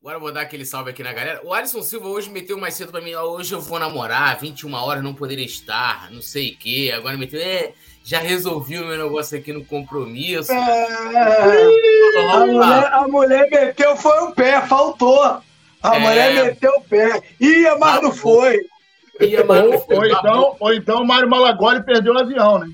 Agora eu vou dar aquele salve aqui na galera. O Alisson Silva hoje meteu mais cedo pra mim. Hoje eu vou namorar, 21 horas não poderia estar, não sei o quê. Agora meteu. É, já resolvi o meu negócio aqui no compromisso. É, a, mulher, a mulher meteu, foi o pé, faltou. A é, mulher meteu o pé. Ia, mas não foi. Ia, mas não foi. Ou, então, ou então o Mário Malagoli perdeu o avião, né?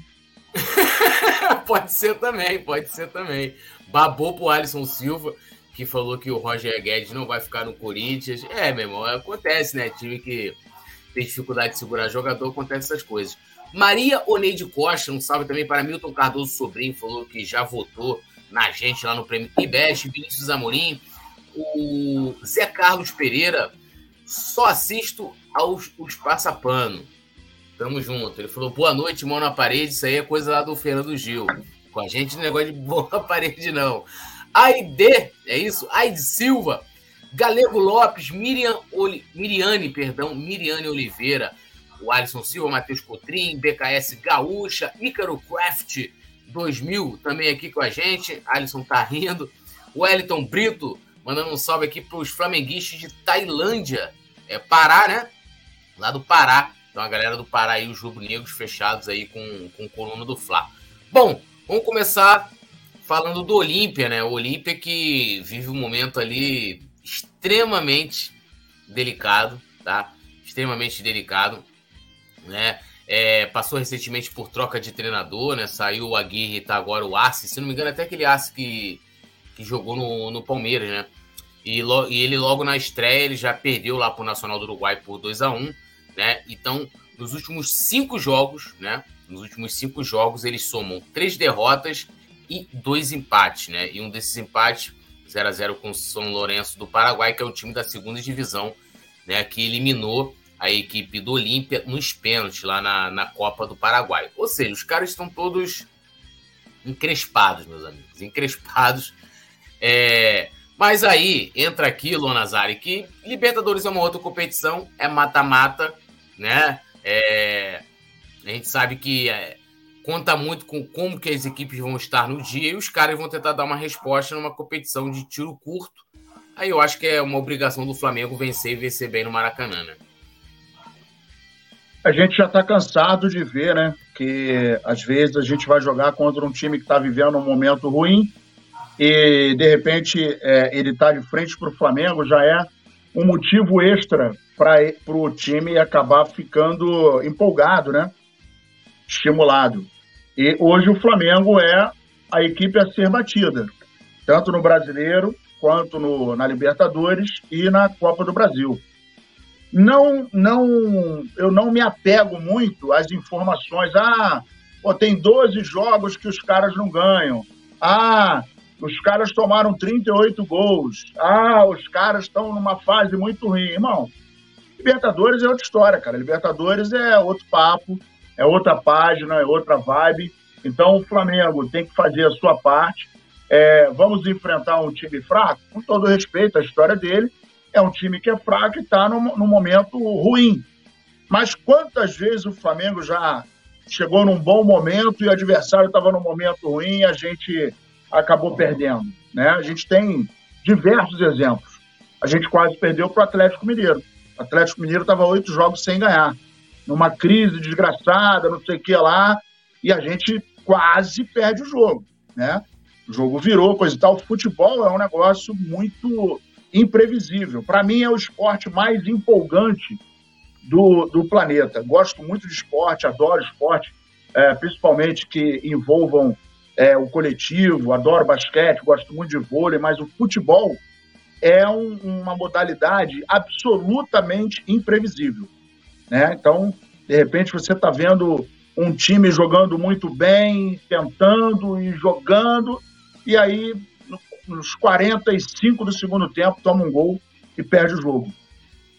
pode ser também, pode ser também. Babou pro Alisson Silva que falou que o Roger Guedes não vai ficar no Corinthians. É, meu irmão, acontece, né? Time que tem dificuldade de segurar jogador, acontece essas coisas. Maria Oneide Costa, um salve também para Milton Cardoso Sobrinho, falou que já votou na gente lá no Prêmio IBEST, Vinícius Amorim, o Zé Carlos Pereira, só assisto aos os passapano. Tamo junto. Ele falou, boa noite, mão na parede, isso aí é coisa lá do Fernando Gil. Com a gente não é negócio de boa parede, não. Aide, é isso? Aide Silva, Galego Lopes, Miriam Oli, Miriane, perdão, Miriane Oliveira, o Alisson Silva, Matheus Cotrim, BKS Gaúcha, Ícaro Craft 2000 também aqui com a gente. Alisson tá rindo. Wellington Brito, mandando um salve aqui para os flamenguistas de Tailândia. É Pará, né? Lá do Pará. Então a galera do Pará aí, os rubro-negros fechados aí com, com coluna do Fla. Bom, vamos começar falando do Olímpia, né? O Olímpia que vive um momento ali extremamente delicado, tá? Extremamente delicado, né? É, passou recentemente por troca de treinador, né? Saiu o Aguirre e tá agora o Arce. Se não me engano, até aquele Arce que, que jogou no, no Palmeiras, né? E, lo, e, ele logo na estreia ele já perdeu lá pro Nacional do Uruguai por 2 a 1 né? Então, nos últimos cinco jogos, né? Nos últimos cinco jogos, eles somam três derrotas e dois empates, né? E um desses empates, 0 a 0 com o São Lourenço do Paraguai, que é o time da segunda divisão, né? Que eliminou a equipe do Olímpia nos pênaltis lá na, na Copa do Paraguai. Ou seja, os caras estão todos encrespados, meus amigos, encrespados. É... Mas aí entra aqui, Lonazari, que Libertadores é uma outra competição, é mata-mata, né? É... A gente sabe que é conta muito com como que as equipes vão estar no dia e os caras vão tentar dar uma resposta numa competição de tiro curto. Aí eu acho que é uma obrigação do Flamengo vencer e vencer bem no Maracanã, né? A gente já está cansado de ver, né? Que às vezes a gente vai jogar contra um time que está vivendo um momento ruim e de repente é, ele está de frente para o Flamengo, já é um motivo extra para o time acabar ficando empolgado, né? Estimulado. E hoje o Flamengo é a equipe a ser batida, tanto no Brasileiro quanto no, na Libertadores e na Copa do Brasil. Não, não, eu não me apego muito às informações. Ah, pô, tem 12 jogos que os caras não ganham. Ah, os caras tomaram 38 gols. Ah, os caras estão numa fase muito ruim. Irmão, Libertadores é outra história, cara. Libertadores é outro papo é outra página, é outra vibe. Então o Flamengo tem que fazer a sua parte. É, vamos enfrentar um time fraco? Com todo respeito à história dele, é um time que é fraco e está num, momento ruim. Mas quantas vezes o Flamengo já chegou num bom momento e o adversário estava num momento ruim e a gente acabou perdendo? Né? A gente tem diversos exemplos. A gente quase perdeu para o Atlético Mineiro. O Atlético Mineiro estava oito jogos sem ganhar numa crise desgraçada, não sei o que lá, e a gente quase perde o jogo, né? O jogo virou, coisa e tal. O futebol é um negócio muito imprevisível. Para mim, é o esporte mais empolgante do, do planeta. Gosto muito de esporte, adoro esporte, é, principalmente que envolvam é, o coletivo, adoro basquete, gosto muito de vôlei, mas o futebol é um, uma modalidade absolutamente imprevisível. Né? Então, de repente, você está vendo um time jogando muito bem, tentando e jogando, e aí, nos 45 do segundo tempo, toma um gol e perde o jogo.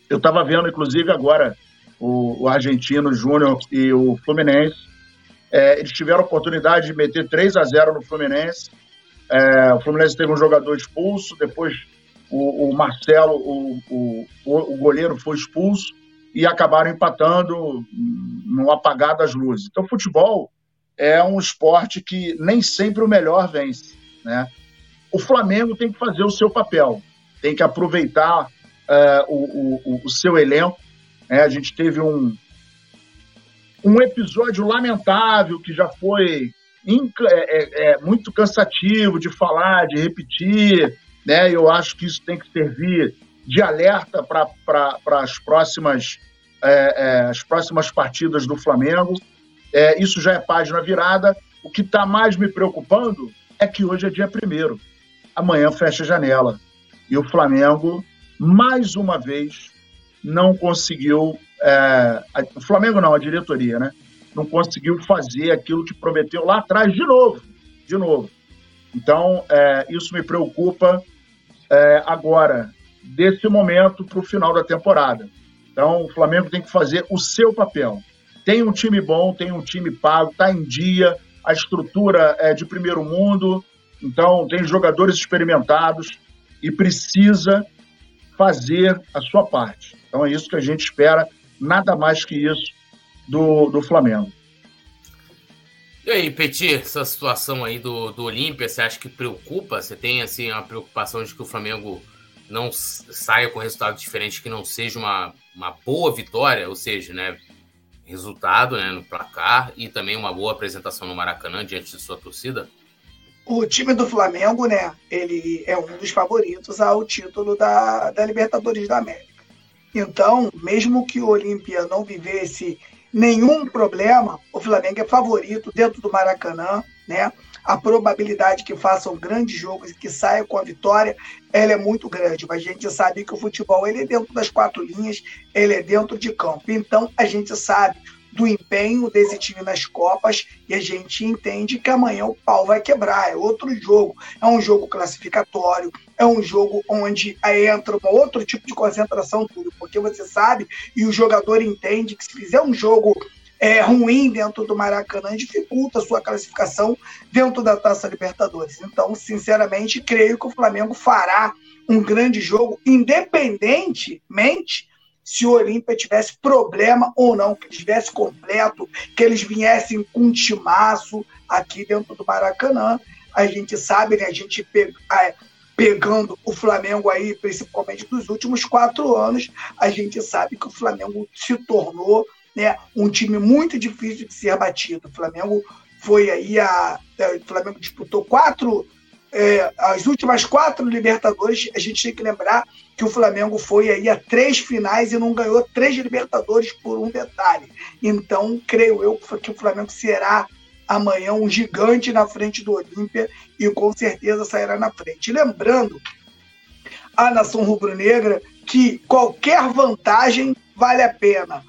Eu estava vendo, inclusive, agora o, o Argentino Júnior e o Fluminense. É, eles tiveram a oportunidade de meter 3 a 0 no Fluminense. É, o Fluminense teve um jogador expulso, depois o, o Marcelo, o, o, o goleiro, foi expulso e acabaram empatando no apagar das luzes. Então, futebol é um esporte que nem sempre o melhor vence, né? O Flamengo tem que fazer o seu papel, tem que aproveitar uh, o, o, o, seu elenco. É, a gente teve um, um episódio lamentável que já foi é, é, é, muito cansativo de falar, de repetir, né? Eu acho que isso tem que servir de alerta para as próximas é, é, as próximas partidas do Flamengo. É, isso já é página virada. O que está mais me preocupando é que hoje é dia primeiro. Amanhã fecha a janela. E o Flamengo, mais uma vez, não conseguiu. É, o Flamengo não, a diretoria, né? Não conseguiu fazer aquilo que prometeu lá atrás de novo. De novo. Então, é, isso me preocupa é, agora, desse momento para o final da temporada. Então, o Flamengo tem que fazer o seu papel. Tem um time bom, tem um time pago, está em dia, a estrutura é de primeiro mundo, então tem jogadores experimentados e precisa fazer a sua parte. Então é isso que a gente espera, nada mais que isso do, do Flamengo. E aí, Petit, essa situação aí do, do Olímpia, você acha que preocupa? Você tem assim a preocupação de que o Flamengo não saia com resultado diferente, que não seja uma, uma boa vitória, ou seja, né, resultado né, no placar e também uma boa apresentação no Maracanã diante de sua torcida? O time do Flamengo, né, ele é um dos favoritos ao título da, da Libertadores da América. Então, mesmo que o Olímpia não vivesse nenhum problema, o Flamengo é favorito dentro do Maracanã, né? A probabilidade que faça um grande jogo e que saia com a vitória, ela é muito grande. Mas a gente sabe que o futebol ele é dentro das quatro linhas, ele é dentro de campo. Então a gente sabe do empenho desse time nas Copas e a gente entende que amanhã o pau vai quebrar. É outro jogo, é um jogo classificatório, é um jogo onde entra um outro tipo de concentração, tudo, porque você sabe e o jogador entende que se fizer um jogo é, ruim dentro do Maracanã dificulta a sua classificação dentro da Taça Libertadores. Então, sinceramente, creio que o Flamengo fará um grande jogo, independentemente se o Olímpia tivesse problema ou não, que estivesse completo, que eles viessem com um timaço aqui dentro do Maracanã. A gente sabe, né? A gente pega, pegando o Flamengo aí, principalmente dos últimos quatro anos, a gente sabe que o Flamengo se tornou né, um time muito difícil de ser batido. O Flamengo foi aí a. É, o Flamengo disputou quatro. É, as últimas quatro Libertadores, a gente tem que lembrar que o Flamengo foi aí a três finais e não ganhou três Libertadores por um detalhe. Então, creio eu que o Flamengo será amanhã um gigante na frente do Olímpia e com certeza sairá na frente. Lembrando a nação rubro-negra que qualquer vantagem vale a pena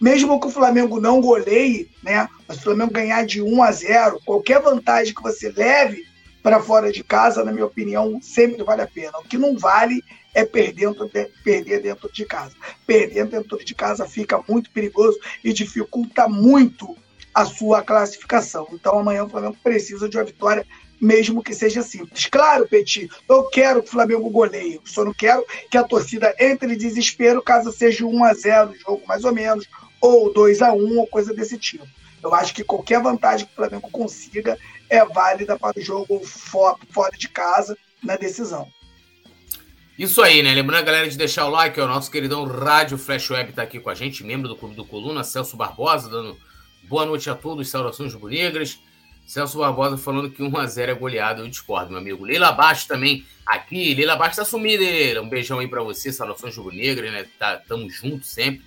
mesmo que o Flamengo não goleie, né? Mas o Flamengo ganhar de 1 a 0, qualquer vantagem que você leve para fora de casa, na minha opinião, sempre vale a pena. O que não vale é de, perder dentro de casa. Perder dentro de casa fica muito perigoso e dificulta muito a sua classificação. Então amanhã o Flamengo precisa de uma vitória mesmo que seja simples. Claro, Petit, eu quero que o Flamengo goleie, só não quero que a torcida entre em desespero caso seja 1 a 0 jogo mais ou menos, ou 2 a 1 ou coisa desse tipo. Eu acho que qualquer vantagem que o Flamengo consiga é válida para o jogo fora, de casa na decisão. Isso aí, né? Lembrando a galera de deixar o like, o nosso queridão Rádio Flash Web está aqui com a gente, membro do Clube do Coluna, Celso Barbosa, dando boa noite a todos, saudações rubro-negras. Celso Barbosa falando que 1x0 é goleado, eu discordo, meu amigo. Leila Baixo também aqui. Leila Baixo tá sumida, Leila. Um beijão aí para você, saudações rubro-negras, né? Tá, tamo junto sempre.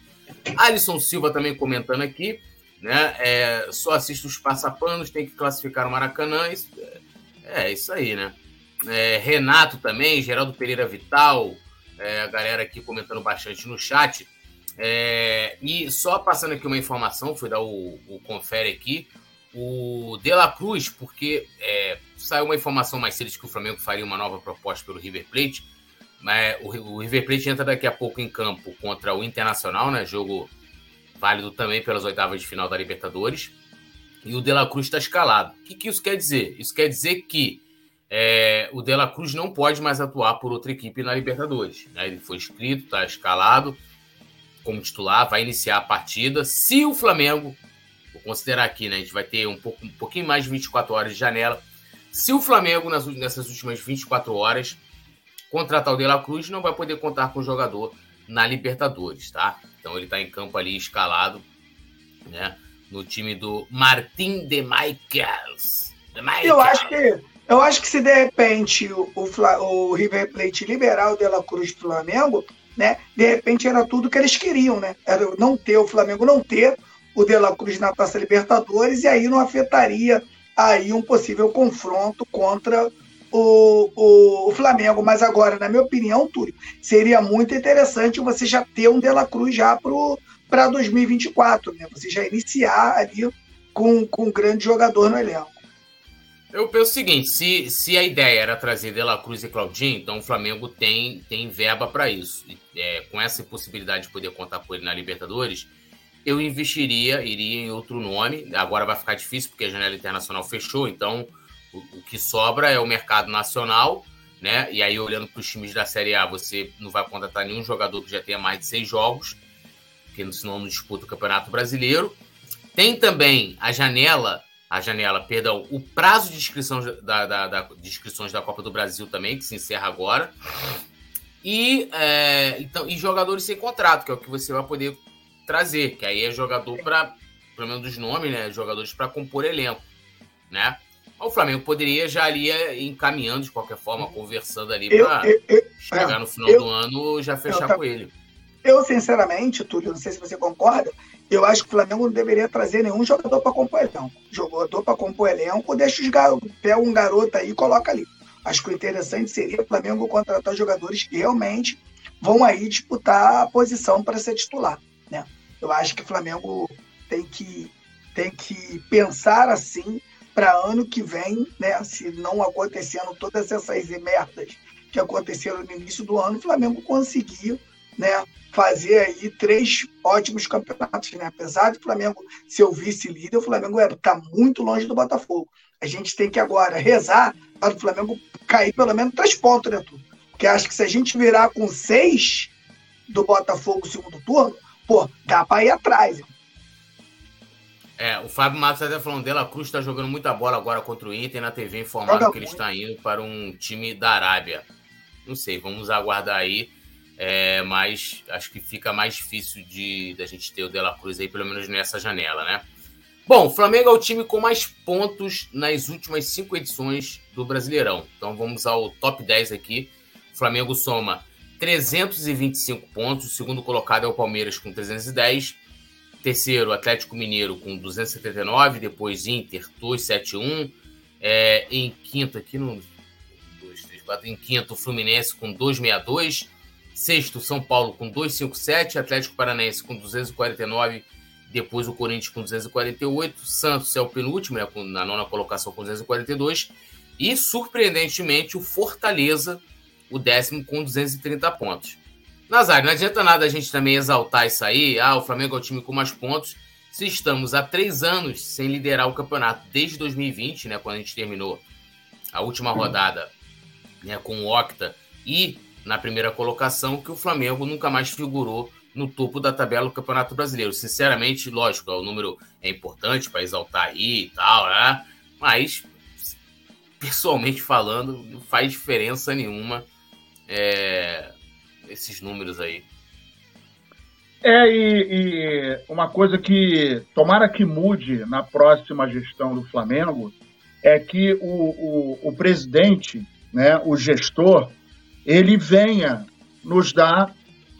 Alisson Silva também comentando aqui, né? É, só assiste os passapanos, tem que classificar o Maracanã. Isso, é, é isso aí, né? É, Renato também, Geraldo Pereira Vital, é, a galera aqui comentando bastante no chat. É, e só passando aqui uma informação, fui dar o, o confere aqui o De La Cruz, porque é, saiu uma informação mais cedo de que o Flamengo faria uma nova proposta pelo River Plate. Mas o, o River Plate entra daqui a pouco em campo contra o Internacional, né? Jogo válido também pelas oitavas de final da Libertadores. E o De La Cruz está escalado. O que, que, isso quer dizer? Isso quer dizer que é, o De La Cruz não pode mais atuar por outra equipe na Libertadores. Né? Ele foi inscrito, está escalado como titular, vai iniciar a partida. Se o Flamengo vou considerar aqui, né? A gente vai ter um, pouco, um pouquinho mais de 24 horas de janela. Se o Flamengo, nas, nessas últimas 24 horas, contratar o De La Cruz, não vai poder contar com o jogador na Libertadores, tá? Então ele está em campo ali escalado, né? No time do Martin de Michaels. De Michaels. Eu acho que eu acho que se de repente o, o, o River Plate liberar o De La Cruz do Flamengo, né? De repente era tudo que eles queriam, né? Era não ter o Flamengo não ter o De La Cruz na Taça Libertadores e aí não afetaria aí um possível confronto contra o, o, o, Flamengo. Mas agora, na minha opinião, Túlio, seria muito interessante você já ter um De La Cruz já para 2024, né? Você já iniciar ali com, com um grande jogador no elenco. Eu penso o seguinte: se, se a ideia era trazer De La Cruz e Claudinho, então o Flamengo tem, tem verba para isso. É, com essa possibilidade de poder contar com ele na Libertadores, eu investiria, iria em outro nome. Agora vai ficar difícil porque a janela internacional fechou, então o, o que sobra é o mercado nacional, né? E aí, olhando para os times da Série A, você não vai contratar nenhum jogador que já tenha mais de seis jogos, porque senão não disputa o Campeonato Brasileiro. Tem também a janela, a janela, perdão, o prazo de inscrição da, da, da de inscrições da Copa do Brasil também, que se encerra agora. E, é, então, e jogadores sem contrato, que é o que você vai poder trazer, que aí é jogador para, pelo menos dos nomes, né? Jogadores para compor elenco, né? O Flamengo poderia já ali encaminhando de qualquer forma, conversando ali para chegar no final eu, do ano já fechar eu, com ele. Eu, sinceramente, Túlio, não sei se você concorda, eu acho que o Flamengo não deveria trazer nenhum jogador para compor elenco. Jogador para compor elenco, deixa os garotos, pega um garoto aí e coloca ali. Acho que o interessante seria o Flamengo contratar jogadores que realmente vão aí disputar a posição para ser titular. Né? Eu acho que o Flamengo tem que, tem que pensar assim para ano que vem, né? Se não acontecendo todas essas merdas que aconteceram no início do ano, o Flamengo conseguiu, né? Fazer aí três ótimos campeonatos, né? Apesar do Flamengo ser o vice-líder, o Flamengo está muito longe do Botafogo. A gente tem que agora rezar para o Flamengo cair pelo menos três pontos, né, tudo? Porque acho que se a gente virar com seis do Botafogo no segundo turno, pô, dá para ir atrás. É, o Fábio Matos até falando dela, Cruz está jogando muita bola agora contra o Inter na TV informaram que ele está indo para um time da Arábia. Não sei, vamos aguardar aí. É, mas acho que fica mais difícil de da gente ter o Dela Cruz aí, pelo menos nessa janela, né? Bom, o Flamengo é o time com mais pontos nas últimas cinco edições do Brasileirão. Então vamos ao top 10 aqui. Flamengo soma 325 pontos. O segundo colocado é o Palmeiras com 310. Terceiro, Atlético Mineiro com 279. Depois Inter 271. É, em quinto, aqui no. 2, 3, 4, em quinto, Fluminense com 262. Sexto, São Paulo com 257. Atlético Paranaense com 249. Depois o Corinthians com 248. Santos é o penúltimo, né, na nona colocação com 242. E, surpreendentemente, o Fortaleza o décimo com 230 pontos. Nazário, não adianta nada a gente também exaltar isso aí. Ah, o Flamengo é o time com mais pontos. Se estamos há três anos sem liderar o campeonato, desde 2020, né, quando a gente terminou a última rodada né, com o Octa e na primeira colocação, que o Flamengo nunca mais figurou no topo da tabela do Campeonato Brasileiro. Sinceramente, lógico, o número é importante para exaltar aí e tal, né? Mas, pessoalmente falando, não faz diferença nenhuma é, esses números aí. É, e, e, uma coisa que tomara que mude na próxima gestão do Flamengo é que o, o, o presidente, né, o gestor, ele venha nos dar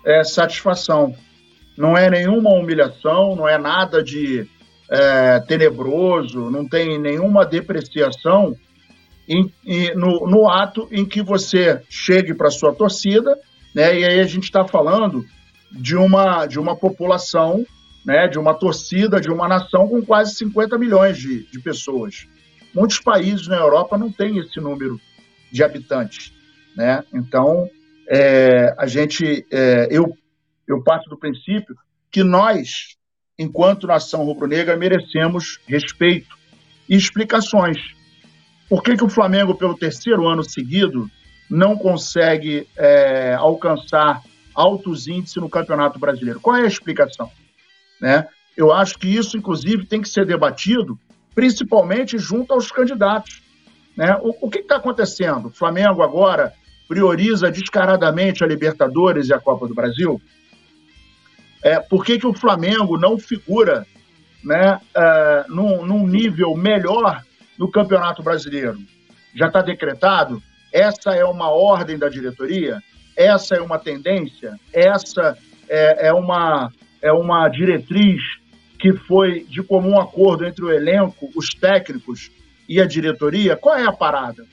é, satisfação. Não é nenhuma humilhação, não é nada de é, tenebroso, não tem nenhuma depreciação, em, em, no, no, ato em que você chegue para sua torcida, né? E aí a gente está falando de uma, de uma população, né? De uma torcida, de uma nação com quase 50 milhões de, de pessoas. Muitos países na Europa não têm esse número de habitantes, né? Então é, a gente, é, eu, eu parto do princípio que nós, enquanto nação rubro-negra, merecemos respeito e explicações por que, que o Flamengo, pelo terceiro ano seguido, não consegue é, alcançar altos índices no Campeonato Brasileiro? Qual é a explicação? Né? Eu acho que isso, inclusive, tem que ser debatido, principalmente junto aos candidatos. Né? O, o que está acontecendo? O Flamengo agora prioriza descaradamente a Libertadores e a Copa do Brasil? É, por que, que o Flamengo não figura né, uh, num, num nível melhor no Campeonato Brasileiro? Já está decretado? Essa é uma ordem da diretoria? Essa é uma tendência? Essa é, é, uma, é uma diretriz que foi de comum acordo entre o elenco, os técnicos e a diretoria? Qual é a parada?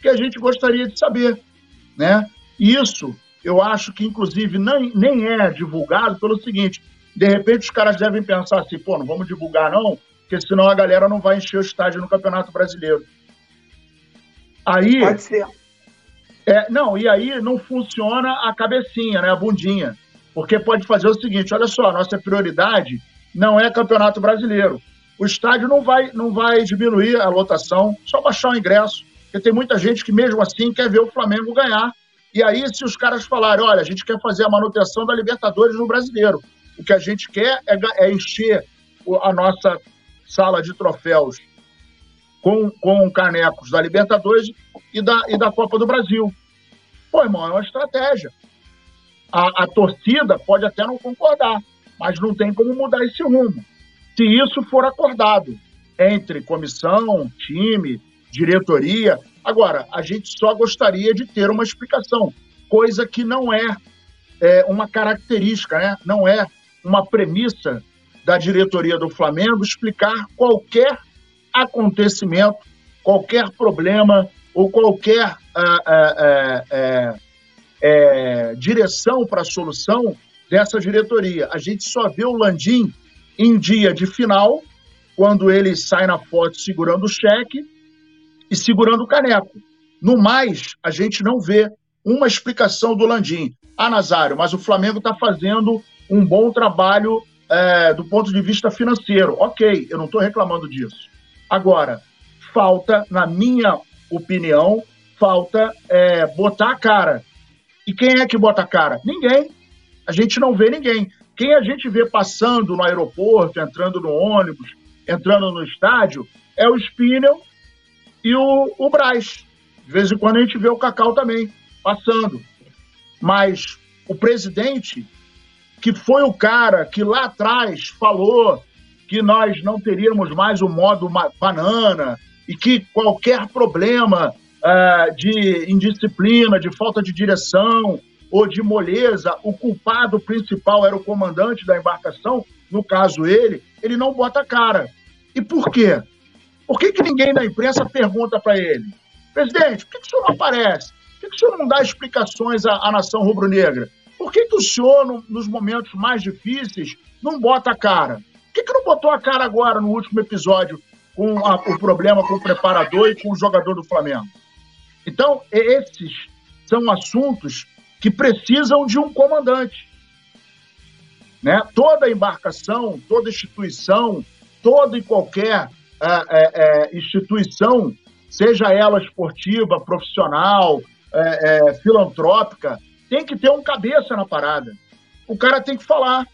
Que a gente gostaria de saber, né? Isso eu acho que, inclusive, nem, nem é divulgado pelo seguinte: de repente os caras devem pensar assim, pô, não vamos divulgar não, porque senão a galera não vai encher o estádio no Campeonato Brasileiro. Aí. Pode ser. É, não, e aí não funciona a cabecinha, né, a bundinha. Porque pode fazer o seguinte: olha só, nossa prioridade não é Campeonato Brasileiro. O estádio não vai, não vai diminuir a lotação, só baixar o ingresso. Porque tem muita gente que, mesmo assim, quer ver o Flamengo ganhar e aí, se os caras falarem, olha, a gente quer fazer a manutenção da Libertadores no brasileiro, o que a gente quer é, é encher a nossa sala de troféus com, com canecos da Libertadores e da, e da Copa do Brasil. Pô, irmão, é uma estratégia. A, a torcida pode até não concordar, mas não tem como mudar esse rumo. Se isso for acordado entre comissão, time, diretoria, Agora, a gente só gostaria de ter uma explicação, coisa que não é, é uma característica, né? não é uma premissa da diretoria do Flamengo explicar qualquer acontecimento, qualquer problema ou qualquer ah, ah, ah, é, é, direção para a solução dessa diretoria. A gente só vê o Landim em dia de final, quando ele sai na foto segurando o cheque, e segurando o caneco. No mais, a gente não vê uma explicação do Landim. Ah, Nazário, mas o Flamengo está fazendo um bom trabalho é, do ponto de vista financeiro. Ok, eu não estou reclamando disso. Agora, falta, na minha opinião, falta é, botar a cara. E quem é que bota a cara? Ninguém. A gente não vê ninguém. Quem a gente vê passando no aeroporto, entrando no ônibus, entrando no estádio, é o Spinel e o, o Braz. De vez em quando a gente vê o Cacau também passando. Mas o presidente, que foi o cara que lá atrás falou que nós não teríamos mais o modo banana e que qualquer problema uh, de indisciplina, de falta de direção ou de moleza, o culpado principal era o comandante da embarcação, no caso ele, ele não bota cara. E por quê? Por que, que ninguém da imprensa pergunta para ele? Presidente, por que, que o senhor não aparece? Por que, que o senhor não dá explicações à, à nação rubro-negra? Por que, que o senhor, no, nos momentos mais difíceis, não bota a cara? Por que, que não botou a cara agora, no último episódio, com a, o problema com o preparador e com o jogador do Flamengo? Então, esses são assuntos que precisam de um comandante. Né? Toda embarcação, toda instituição, todo e qualquer é, é, instituição, seja ela esportiva, profissional, é, é, filantrópica, tem que ter um cabeça na parada. O cara tem que falar.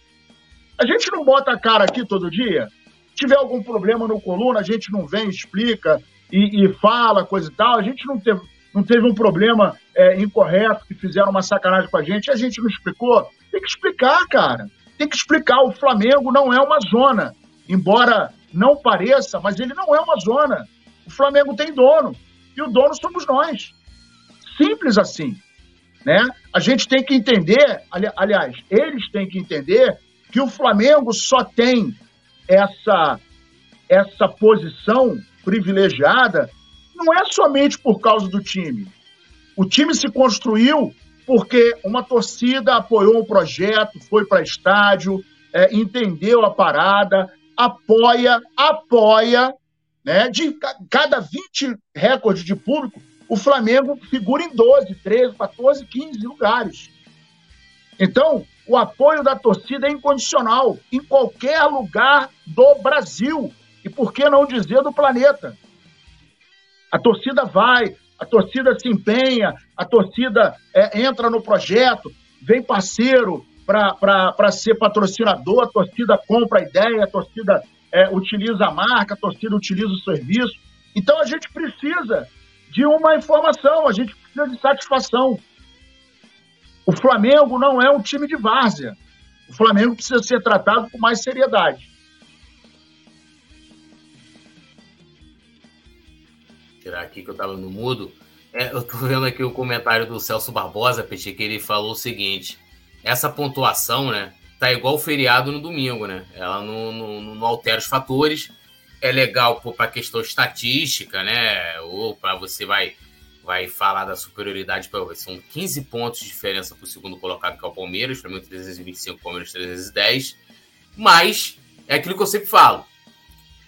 A gente não bota a cara aqui todo dia. Se tiver algum problema no coluna, a gente não vem, explica e, e fala, coisa e tal. A gente não teve, não teve um problema é, incorreto, que fizeram uma sacanagem com a gente, a gente não explicou. Tem que explicar, cara. Tem que explicar. O Flamengo não é uma zona. Embora não pareça, mas ele não é uma zona. O Flamengo tem dono e o dono somos nós. Simples assim, né? A gente tem que entender, ali, aliás, eles têm que entender que o Flamengo só tem essa essa posição privilegiada não é somente por causa do time. O time se construiu porque uma torcida apoiou o projeto, foi para estádio, é, entendeu a parada, apoia, apoia, né? De cada 20 recordes de público, o Flamengo figura em 12, 13, 14, 15 lugares. Então, o apoio da torcida é incondicional em qualquer lugar do Brasil e por que não dizer do planeta. A torcida vai, a torcida se empenha, a torcida é, entra no projeto, vem parceiro, para ser patrocinador, a torcida compra a ideia, a torcida é, utiliza a marca, a torcida utiliza o serviço. Então a gente precisa de uma informação, a gente precisa de satisfação. O Flamengo não é um time de várzea. O Flamengo precisa ser tratado com mais seriedade. Tirar aqui que eu estava no mudo. É, eu tô vendo aqui o comentário do Celso Barbosa, Peixe, que ele falou o seguinte: essa pontuação, né, tá igual o feriado no domingo, né? Ela não, não, não altera os fatores. É legal para questão estatística, né? Ou para você vai vai falar da superioridade para são 15 pontos de diferença para o segundo colocado que é o Palmeiras, Flamengo 325, Palmeiras 310. Mas é aquilo que eu sempre falo.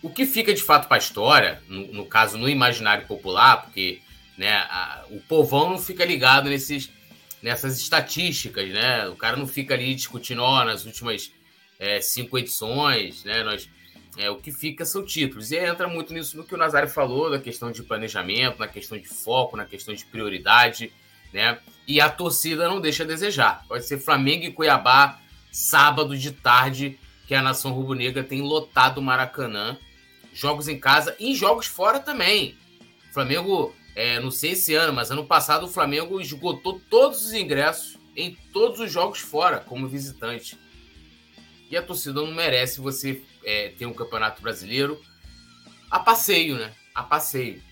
O que fica de fato para a história, no, no, caso no imaginário popular, porque né, a, o povão não fica ligado nesses, nessas estatísticas, né? O cara não fica ali discutindo, ó, nas últimas é, cinco edições, né? Nós, é, o que fica são títulos. E entra muito nisso no que o Nazário falou, da questão de planejamento, na questão de foco, na questão de prioridade, né? E a torcida não deixa a desejar. Pode ser Flamengo e Cuiabá, sábado de tarde, que a nação rubro-negra tem lotado o Maracanã. Jogos em casa e jogos fora também. Flamengo é, não sei esse ano, mas ano passado o Flamengo esgotou todos os ingressos em todos os jogos fora, como visitante. E a torcida não merece você é, ter um campeonato brasileiro a passeio, né? A passeio.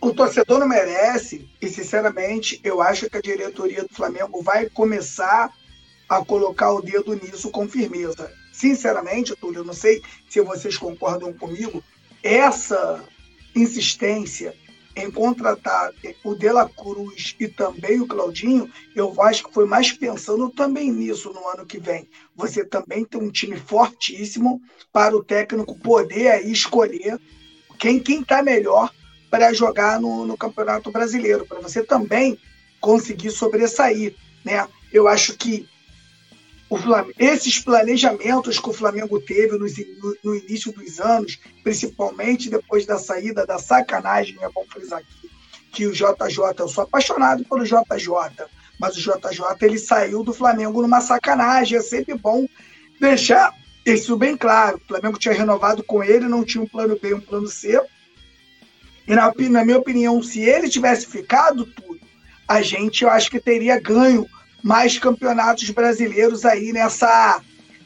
O torcedor não merece, e sinceramente, eu acho que a diretoria do Flamengo vai começar a colocar o dedo nisso com firmeza. Sinceramente, Túlio, não sei se vocês concordam comigo, essa insistência em contratar o De La Cruz e também o Claudinho, eu acho que foi mais pensando também nisso no ano que vem. Você também tem um time fortíssimo para o técnico poder aí escolher quem está melhor para jogar no, no Campeonato Brasileiro, para você também conseguir sobressair, né? Eu acho que Flamengo, esses planejamentos que o Flamengo teve no, no, início dos anos, principalmente depois da saída da sacanagem, é bom frisar aqui, que o JJ, eu sou apaixonado pelo JJ, mas o JJ ele saiu do Flamengo numa sacanagem, é sempre bom deixar isso bem claro. O Flamengo tinha renovado com ele, não tinha um plano B, um plano C. E na, na minha opinião, se ele tivesse ficado tudo, a gente eu acho que teria ganho mais campeonatos brasileiros aí nessa,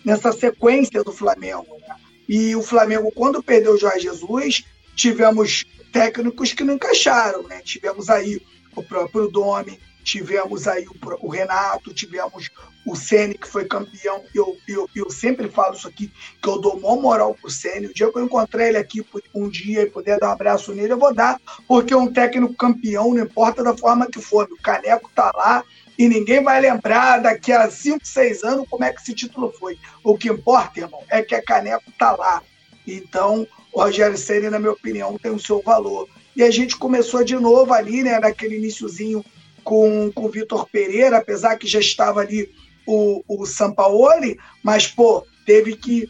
nessa sequência do Flamengo. Né? E o Flamengo, quando perdeu o Jorge Jesus, tivemos técnicos que não encaixaram. Né? Tivemos aí o próprio Domi, tivemos aí o, o Renato, tivemos o Ceni que foi campeão. Eu, eu, eu sempre falo isso aqui, que eu dou maior moral pro Ceni. O dia que eu encontrei ele aqui um dia e puder dar um abraço nele, eu vou dar, porque é um técnico campeão, não importa da forma que for. O Caneco tá lá, e ninguém vai lembrar daqui a 5, 6 anos como é que esse título foi. O que importa, irmão, é que a Caneco está lá. Então, o Rogério Ceni, na minha opinião, tem o seu valor. E a gente começou de novo ali, né, naquele iníciozinho com, com o Vitor Pereira, apesar que já estava ali o, o Sampaoli, mas, pô, teve que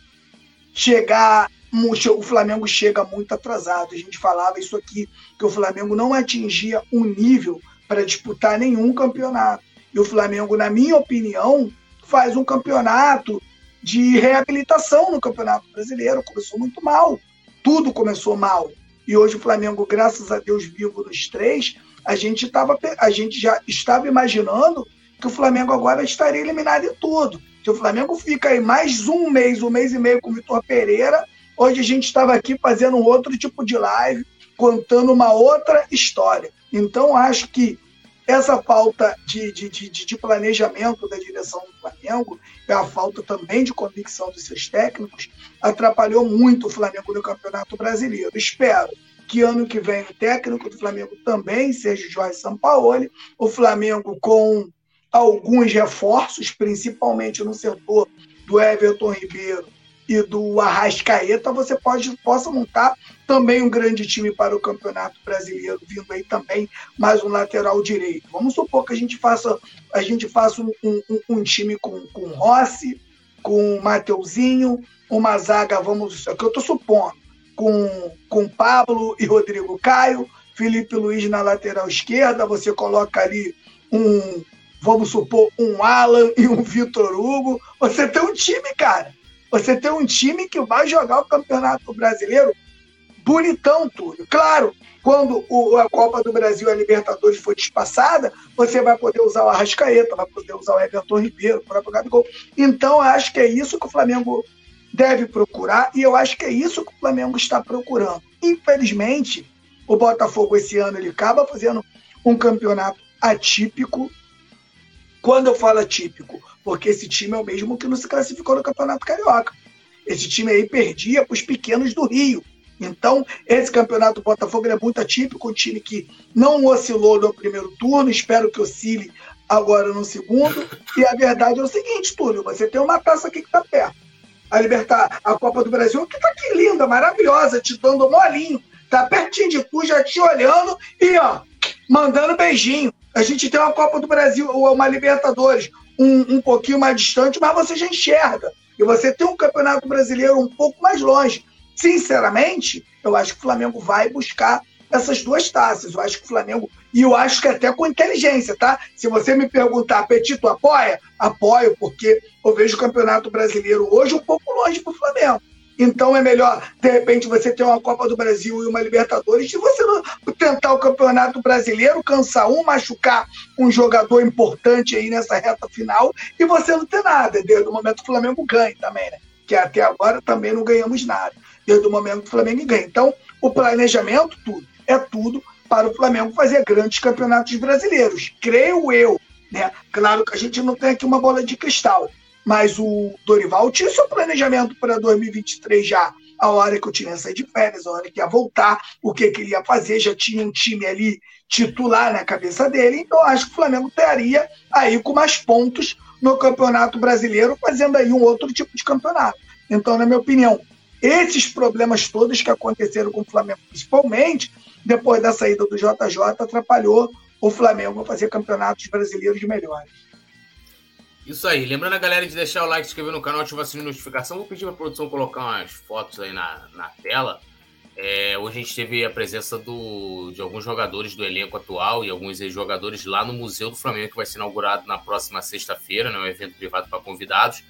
chegar o Flamengo chega muito atrasado. A gente falava isso aqui, que o Flamengo não atingia um nível para disputar nenhum campeonato. E o Flamengo, na minha opinião, faz um campeonato de reabilitação no Campeonato Brasileiro. Começou muito mal. Tudo começou mal. E hoje o Flamengo, graças a Deus, vivo nos três, a gente, tava, a gente já estava imaginando que o Flamengo agora estaria eliminado em tudo. Se o Flamengo fica aí mais um mês, um mês e meio com o Vitor Pereira, hoje a gente estava aqui fazendo um outro tipo de live, contando uma outra história. Então, acho que essa falta de, de, de, de, planejamento da direção do Flamengo e a falta também de convicção dos seus técnicos atrapalhou muito o Flamengo no Campeonato Brasileiro. Espero que ano que vem o técnico do Flamengo também seja o Jorge Sampaoli, o Flamengo com alguns reforços, principalmente no setor do Everton Ribeiro e do Arrascaeta, você pode, possa montar também um grande time para o Campeonato Brasileiro, vindo aí também mais um lateral direito. Vamos supor que a gente faça, a gente faça um, um, um time com, com Rossi, com Mateuzinho, uma zaga, vamos, é o que eu estou supondo, com, com Pablo e Rodrigo Caio, Felipe Luiz na lateral esquerda, você coloca ali um, vamos supor, um Alan e um Vitor Hugo. Você tem um time, cara. Você tem um time que vai jogar o Campeonato Brasileiro bonitão, tudo. Claro, quando o, a Copa do Brasil e a Libertadores for despassada, você vai poder usar o Arrascaeta, vai poder usar o Everton Ribeiro, o próprio Gabigol. Então, acho que é isso que o Flamengo deve procurar e eu acho que é isso que o Flamengo está procurando. Infelizmente, o Botafogo esse ano ele acaba fazendo um campeonato atípico. Quando eu falo atípico, porque esse time é o mesmo que não se classificou no Campeonato Carioca. Esse time aí perdia para os pequenos do Rio. Então, esse campeonato do Botafogo é muito atípico, um time que não oscilou no primeiro turno, espero que oscile agora no segundo. E a verdade é o seguinte, Túlio, você tem uma taça aqui que está perto. A Libertar, a Copa do Brasil, que está aqui linda, maravilhosa, te dando molinho. Tá pertinho de tu, já te olhando e, ó, mandando beijinho. A gente tem uma Copa do Brasil, ou uma Libertadores, um, um pouquinho mais distante, mas você já enxerga. E você tem um Campeonato Brasileiro um pouco mais longe. Sinceramente, eu acho que o Flamengo vai buscar essas duas taças. Eu acho que o Flamengo, e eu acho que até com inteligência, tá? Se você me perguntar, Petito apoia? Apoio, porque eu vejo o Campeonato Brasileiro hoje um pouco longe para o Flamengo. Então é melhor, de repente, você ter uma Copa do Brasil e uma Libertadores, se você não tentar o Campeonato Brasileiro, cansar um, machucar um jogador importante aí nessa reta final, e você não ter nada. Desde o momento que o Flamengo ganha também, né? Que até agora também não ganhamos nada. Desde o momento que o Flamengo ganha. Então, o planejamento, tudo, é tudo para o Flamengo fazer grandes campeonatos brasileiros. Creio eu. Né? Claro que a gente não tem aqui uma bola de cristal, mas o Dorival tinha seu planejamento para 2023 já. A hora que eu tinha sair de férias, a hora que ia voltar, o que, que ele ia fazer, já tinha um time ali titular na cabeça dele. Então, acho que o Flamengo estaria aí com mais pontos no Campeonato Brasileiro, fazendo aí um outro tipo de campeonato. Então, na minha opinião, esses problemas todos que aconteceram com o Flamengo, principalmente depois da saída do JJ, atrapalhou o Flamengo a fazer campeonatos brasileiros melhores. Isso aí. Lembrando a galera de deixar o like, se inscrever no canal, ativar o sininho de notificação. Vou pedir para a produção colocar umas fotos aí na, na tela. É, hoje a gente teve a presença do, de alguns jogadores do elenco atual e alguns jogadores lá no Museu do Flamengo, que vai ser inaugurado na próxima sexta-feira, né, um evento privado para convidados.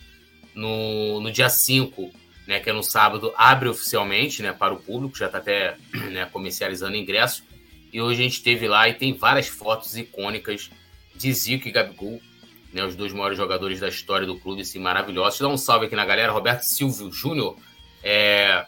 No, no dia 5, né, que é no sábado, abre oficialmente né, para o público, já está até né, comercializando ingresso. E hoje a gente teve lá e tem várias fotos icônicas de Zico e Gabigol né, os dois maiores jogadores da história do clube, assim, maravilhosos. Dá um salve aqui na galera, Roberto Silvio Júnior, é,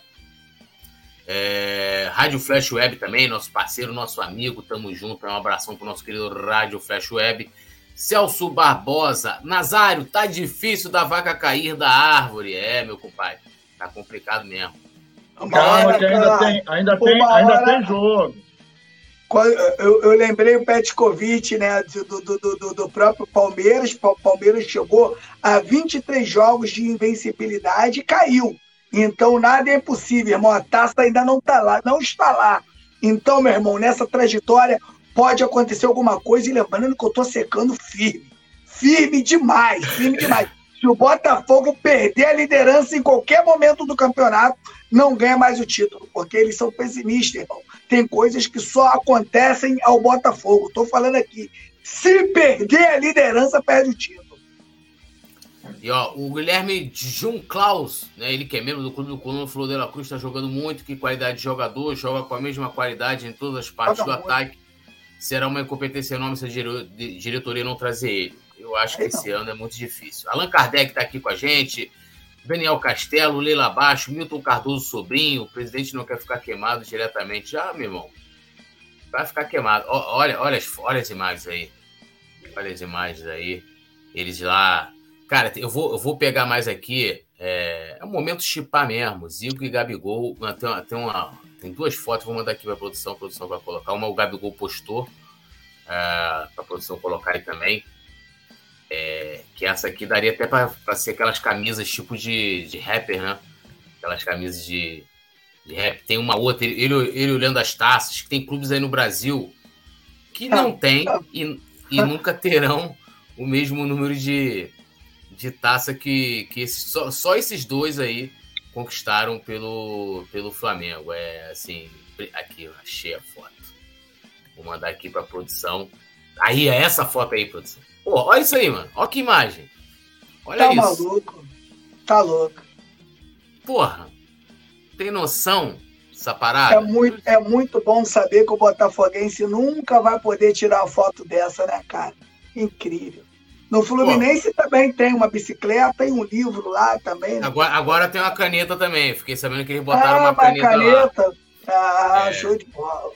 é, Rádio Flash Web também, nosso parceiro, nosso amigo, tamo junto, um abração pro nosso querido Rádio Flash Web. Celso Barbosa, Nazário, tá difícil da vaca cair da árvore. É, meu compadre, tá complicado mesmo. Calma, que ainda tem, ainda tem, ainda tem jogo. Eu, eu, lembrei o Petkovic, né, do, do, do, do, próprio Palmeiras. O Palmeiras chegou a 23 jogos de invencibilidade e caiu. Então nada é impossível, irmão. A taça ainda não está lá, não está lá. Então, meu irmão, nessa trajetória pode acontecer alguma coisa. E lembrando que eu estou secando firme. Firme demais, firme demais. Se o Botafogo perder a liderança em qualquer momento do campeonato, não ganha mais o título, porque eles são pessimistas, irmão tem coisas que só acontecem ao Botafogo. Estou falando aqui. Se perder a liderança, perde o título. E ó, o Guilherme João Klaus, né, ele que é membro do Clube do Colombo Flor de la Cruz, está jogando muito, que qualidade de jogador, joga com a mesma qualidade em todas as partes do ataque. Será uma incompetência enorme se a diretoria não trazer ele. Eu acho que esse ano é muito difícil. Allan Kardec está aqui com a gente, Daniel Castelo, Leila Baixo, Milton Cardoso Sobrinho, o presidente não quer ficar queimado diretamente. Já, meu irmão, vai ficar queimado. Olha, olha, as, olha as imagens aí. Olha as imagens aí. Eles lá. Cara, eu vou, eu vou pegar mais aqui. É, é um momento chipar mesmo. Zico e Gabigol. Tem, tem, uma, tem duas fotos, vou mandar aqui para a produção. A produção vai colocar. Uma o Gabigol postou. É, para a produção colocar aí também. É, que essa aqui daria até para ser aquelas camisas tipo de, de rapper, né? Aquelas camisas de, de rap. Tem uma outra, ele, ele olhando as taças, que tem clubes aí no Brasil que não tem e, e nunca terão o mesmo número de, de taça que, que esse, só, só esses dois aí conquistaram pelo, pelo Flamengo. É assim, aqui, eu achei a foto. Vou mandar aqui para produção. Aí, é essa foto aí, produção. Pô, olha isso aí, mano. Olha que imagem. Olha tá isso. Tá maluco. Tá louco. Porra. Tem noção? essa parada. É muito, é muito bom saber que o Botafoguense nunca vai poder tirar foto dessa, né, cara? Incrível. No Fluminense Pô. também tem uma bicicleta e um livro lá também. Né? Agora, agora tem uma caneta também. Fiquei sabendo que eles botaram ah, uma caneta, caneta lá. Ah, é. show de bola.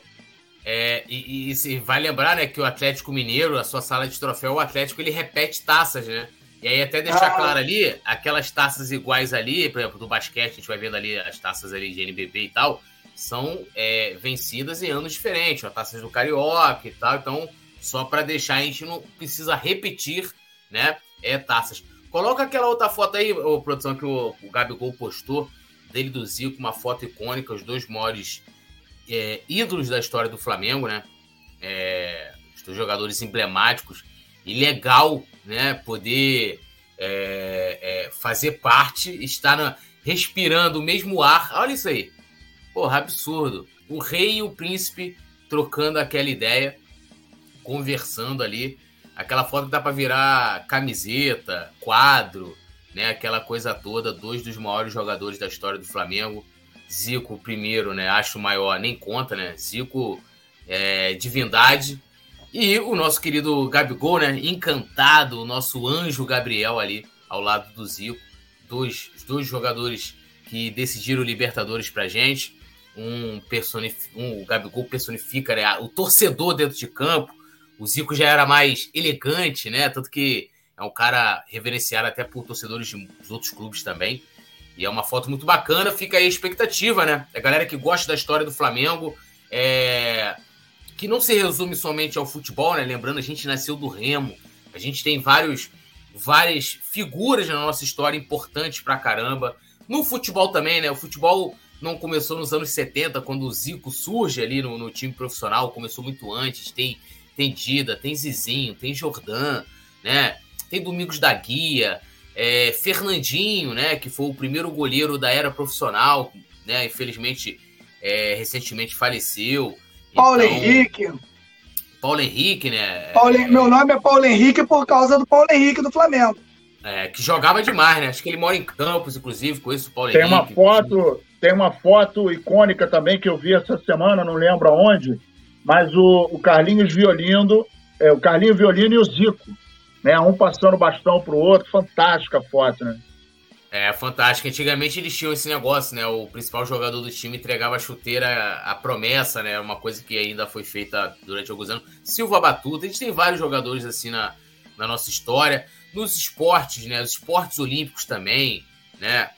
É, e, e, e vai lembrar, né, que o Atlético Mineiro, a sua sala de troféu, o Atlético ele repete taças, né? E aí até deixar ah. claro ali, aquelas taças iguais ali, por exemplo, do basquete, a gente vai vendo ali as taças ali de NBB e tal, são é, vencidas em anos diferentes, a taças do Carioca e tal, então só para deixar a gente não precisa repetir, né, é, taças. Coloca aquela outra foto aí, ô, produção, que o, o Gabigol postou, dele do Zico, uma foto icônica, os dois maiores é, ídolos da história do Flamengo, né? É, jogadores emblemáticos. E legal, né? Poder é, é, fazer parte, estar na, respirando o mesmo ar. Olha isso aí. Porra, absurdo. O rei e o príncipe trocando aquela ideia, conversando ali. Aquela foto que dá para virar camiseta, quadro, né? Aquela coisa toda. Dois dos maiores jogadores da história do Flamengo Zico, primeiro, né? Acho maior, nem conta, né? Zico, é, divindade. E o nosso querido Gabigol, né? Encantado, o nosso anjo Gabriel ali ao lado do Zico. Dois, dois jogadores que decidiram Libertadores pra gente. Um, personif um o Gabigol personifica né, o torcedor dentro de campo. O Zico já era mais elegante, né? Tanto que é um cara reverenciado até por torcedores de outros clubes também. E é uma foto muito bacana, fica aí a expectativa, né? A galera que gosta da história do Flamengo, é... que não se resume somente ao futebol, né? Lembrando, a gente nasceu do Remo, a gente tem vários, várias figuras na nossa história importantes pra caramba. No futebol também, né? O futebol não começou nos anos 70, quando o Zico surge ali no, no time profissional, começou muito antes. Tem, tem Dida, tem Zizinho, tem Jordan, né? Tem Domingos da Guia, é, Fernandinho, né, que foi o primeiro goleiro da era profissional, né, infelizmente é, recentemente faleceu. Paulo então, Henrique. Paulo Henrique, né? Paulo, meu nome é Paulo Henrique por causa do Paulo Henrique do Flamengo. É, que jogava demais, né? Acho que ele mora em Campos, inclusive, conheço o Paulo tem Henrique. Uma foto, tem uma foto icônica também que eu vi essa semana, não lembro aonde, mas o, o Carlinhos Violino, é, o Carlinhos Violino e o Zico né? Um passando o bastão pro outro, fantástica a foto, né? É, fantástico. Antigamente eles tinham esse negócio, né? O principal jogador do time entregava a chuteira, a promessa, né? Uma coisa que ainda foi feita durante alguns anos. Silva Batuta, a gente tem vários jogadores assim na, na nossa história. Nos esportes, né? Os esportes olímpicos também, né?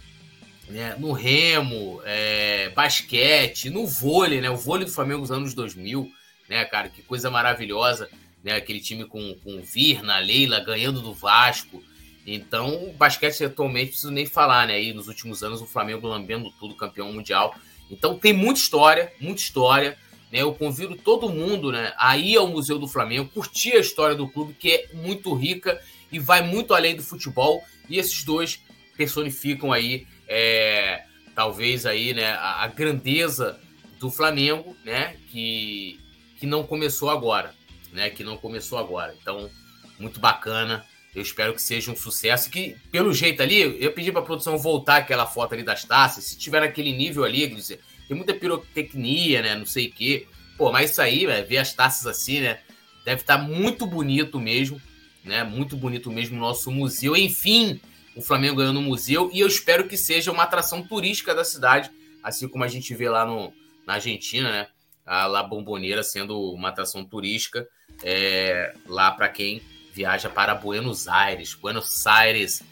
né? No remo, é, basquete, no vôlei, né? O vôlei do Flamengo dos anos 2000, né, cara? Que coisa maravilhosa né? Aquele time com, com Virna, Leila ganhando do Vasco. Então, o basquete atualmente, preciso nem falar, né? Aí nos últimos anos, o Flamengo lambendo tudo, campeão mundial. Então, tem muita história, muita história. Né? Eu convido todo mundo né, a ir ao Museu do Flamengo, curtir a história do clube, que é muito rica e vai muito além do futebol. E esses dois personificam aí, é, talvez aí, né, a, a grandeza do Flamengo, né? Que, que não começou agora né? Que não começou agora. Então, muito bacana. Eu espero que seja um sucesso. Que, pelo jeito ali, eu pedi para a produção voltar aquela foto ali das taças. Se tiver naquele nível ali, tem muita pirotecnia, né? Não sei o quê. Pô, mas isso aí, véio, ver as taças assim, né? Deve estar tá muito bonito mesmo, né? Muito bonito mesmo o nosso museu. Enfim, o Flamengo ganhou no museu e eu espero que seja uma atração turística da cidade, assim como a gente vê lá no, na Argentina, né? A La Bombonera sendo uma atração turística é, lá para quem viaja para Buenos Aires. Buenos Aires.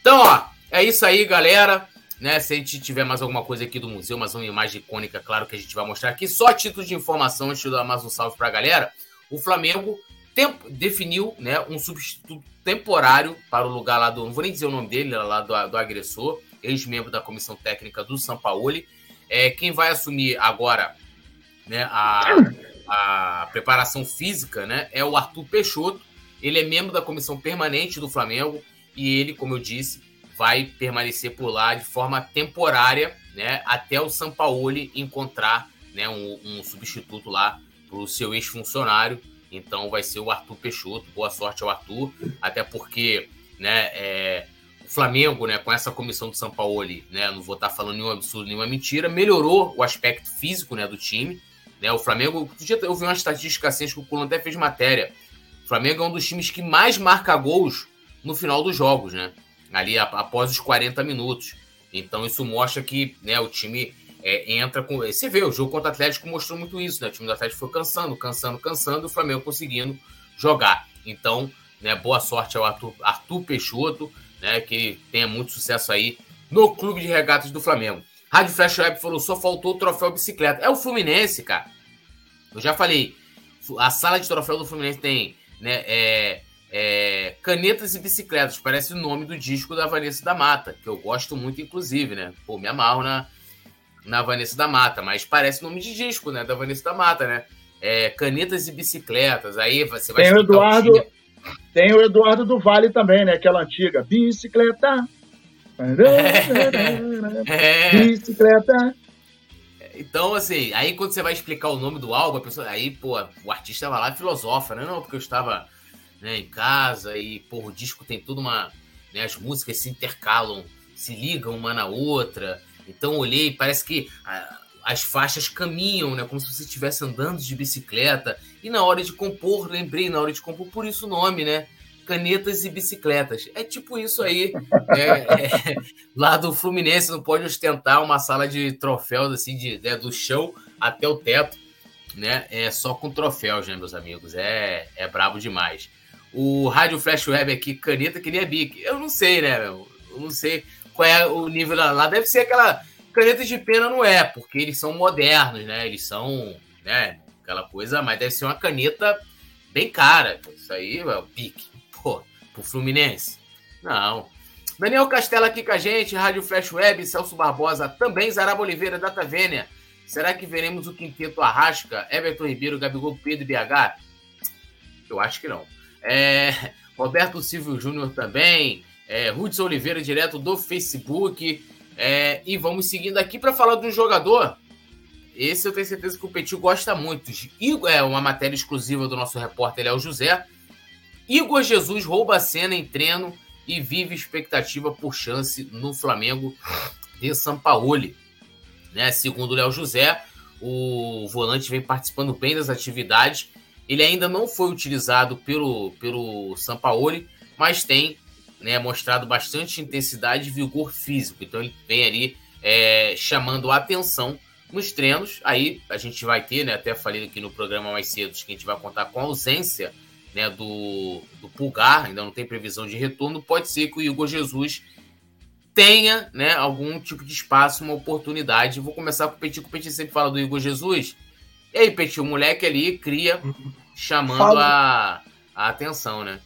Então, ó, é isso aí, galera. Né, se a gente tiver mais alguma coisa aqui do museu, mais uma imagem icônica, claro que a gente vai mostrar aqui. Só título de informação, antes de dar mais um salve para a galera. O Flamengo tempo, definiu né, um substituto temporário para o lugar lá do. Não vou nem dizer o nome dele, lá do, do agressor, ex-membro da comissão técnica do Sampaoli. É, quem vai assumir agora né, a, a preparação física, né, é o Arthur Peixoto. Ele é membro da comissão permanente do Flamengo e ele, como eu disse, vai permanecer por lá de forma temporária, né, até o Sampaoli encontrar, né, um, um substituto lá para o seu ex-funcionário. Então vai ser o Arthur Peixoto. Boa sorte ao Arthur, até porque, né, é, Flamengo, né, com essa comissão do São Paulo, né, não vou estar falando nenhum absurdo, nenhuma mentira, melhorou o aspecto físico, né, do time. Né, o Flamengo, eu vi uma estatística assim, que o Culo até fez matéria. O Flamengo é um dos times que mais marca gols no final dos jogos, né? Ali após os 40 minutos. Então isso mostra que né, o time é, entra com. Você vê, o jogo contra o Atlético mostrou muito isso, né? O time do Atlético foi cansando, cansando, cansando, o Flamengo conseguindo jogar. Então, né, boa sorte ao Arthur, Arthur Peixoto, né? Que tenha muito sucesso aí no clube de regatas do Flamengo. Rádio Flash Web falou: só faltou o troféu bicicleta. É o Fluminense, cara. Eu já falei, a sala de troféu do Fluminense tem né, é, é, Canetas e Bicicletas. Parece o nome do disco da Vanessa da Mata, que eu gosto muito, inclusive, né? Pô, me amarro na, na Vanessa da Mata, mas parece nome de disco, né? Da Vanessa da Mata, né? É, canetas e bicicletas. Aí você vai Tem o Eduardo. O tem o Eduardo do Vale também, né? Aquela antiga. Bicicleta. É. Bicicleta. Então, assim, aí quando você vai explicar o nome do álbum, a pessoa. Aí, pô, o artista vai lá e filosofa, né? Não, porque eu estava né, em casa e, pô, o disco tem tudo uma. Né, as músicas se intercalam, se ligam uma na outra. Então olhei, parece que a, as faixas caminham, né? Como se você estivesse andando de bicicleta. E na hora de compor, lembrei na hora de compor, por isso o nome, né? Canetas e bicicletas. É tipo isso aí. É, é, lá do Fluminense não pode ostentar uma sala de troféus, assim, de, né, do chão até o teto, né? É só com troféus, né, meus amigos? É, é brabo demais. O Rádio Flash Web aqui, caneta que nem a Bic. Eu não sei, né? Eu não sei qual é o nível lá. Deve ser aquela caneta de pena, não é, porque eles são modernos, né? Eles são, né? Aquela coisa, mas deve ser uma caneta bem cara. Isso aí é o. Pro Fluminense. Não. Daniel Castela aqui com a gente, Rádio Flash Web, Celso Barbosa, também Zaraba Oliveira, Data Vênia. Será que veremos o quinteto Arrasca, Everton Ribeiro, Gabigol, Pedro e BH? Eu acho que não. É, Roberto Silvio Júnior também. É, Hudson Oliveira, direto do Facebook. É, e vamos seguindo aqui para falar de um jogador. Esse eu tenho certeza que o Petit gosta muito. Igor, é uma matéria exclusiva do nosso repórter Léo José. Igor Jesus rouba a cena em treino e vive expectativa por chance no Flamengo de Sampaoli. Né? Segundo o Léo José, o volante vem participando bem das atividades ele ainda não foi utilizado pelo, pelo Sampaoli, mas tem né, mostrado bastante intensidade e vigor físico. Então ele vem ali é, chamando a atenção nos treinos. Aí a gente vai ter, né, até falei aqui no programa mais cedo, que a gente vai contar com a ausência né, do, do Pulgar, ainda não tem previsão de retorno. Pode ser que o Igor Jesus tenha né, algum tipo de espaço, uma oportunidade. Vou começar com o Petit, que o Petit sempre fala do Igor Jesus. E aí, Petit, o moleque ali cria, chamando Falo... a, a atenção, né?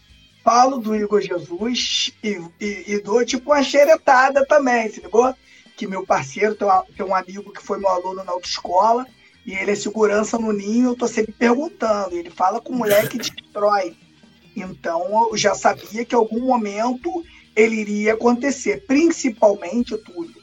Falo do Igor Jesus e, e, e dou tipo uma xeretada também, se ligou? Que meu parceiro tem, uma, tem um amigo que foi meu aluno na autoescola e ele é segurança no ninho, eu tô sempre perguntando. Ele fala com o moleque destrói. Então eu já sabia que em algum momento ele iria acontecer, principalmente, Túlio.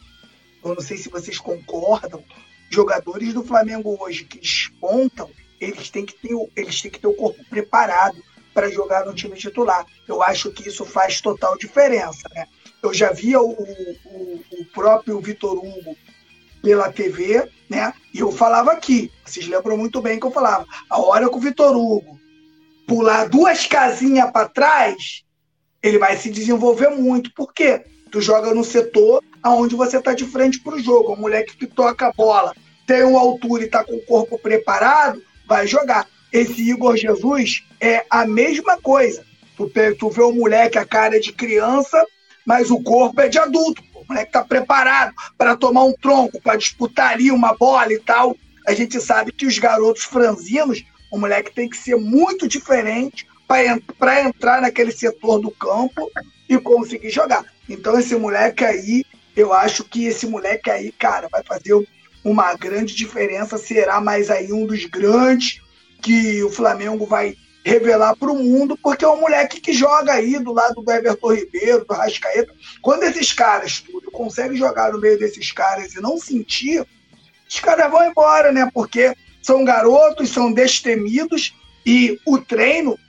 Eu não sei se vocês concordam, jogadores do Flamengo hoje que despontam, eles têm que ter, eles têm que ter o corpo preparado para jogar no time titular. Eu acho que isso faz total diferença. Né? Eu já via o, o, o próprio Vitor Hugo pela TV, né? E eu falava aqui, vocês lembram muito bem que eu falava, a hora que o Vitor Hugo pular duas casinhas para trás, ele vai se desenvolver muito. Por quê? Tu joga no setor aonde você está de frente para o jogo. O moleque que toca a bola tem uma altura e está com o corpo preparado, vai jogar. Esse Igor Jesus é a mesma coisa. Tu, tu vê o moleque, a cara é de criança, mas o corpo é de adulto. O moleque está preparado para tomar um tronco, para disputar ali uma bola e tal. A gente sabe que os garotos franzinos, o moleque tem que ser muito diferente para entrar naquele setor do campo e conseguir jogar. Então, esse moleque aí, eu acho que esse moleque aí, cara, vai fazer uma grande diferença, será mais aí um dos grandes que o Flamengo vai revelar para o mundo, porque é um moleque que joga aí do lado do Everton Ribeiro, do Rascaeta. Quando esses caras tudo conseguem jogar no meio desses caras e não sentir, os caras vão embora, né? Porque são garotos, são destemidos e o treino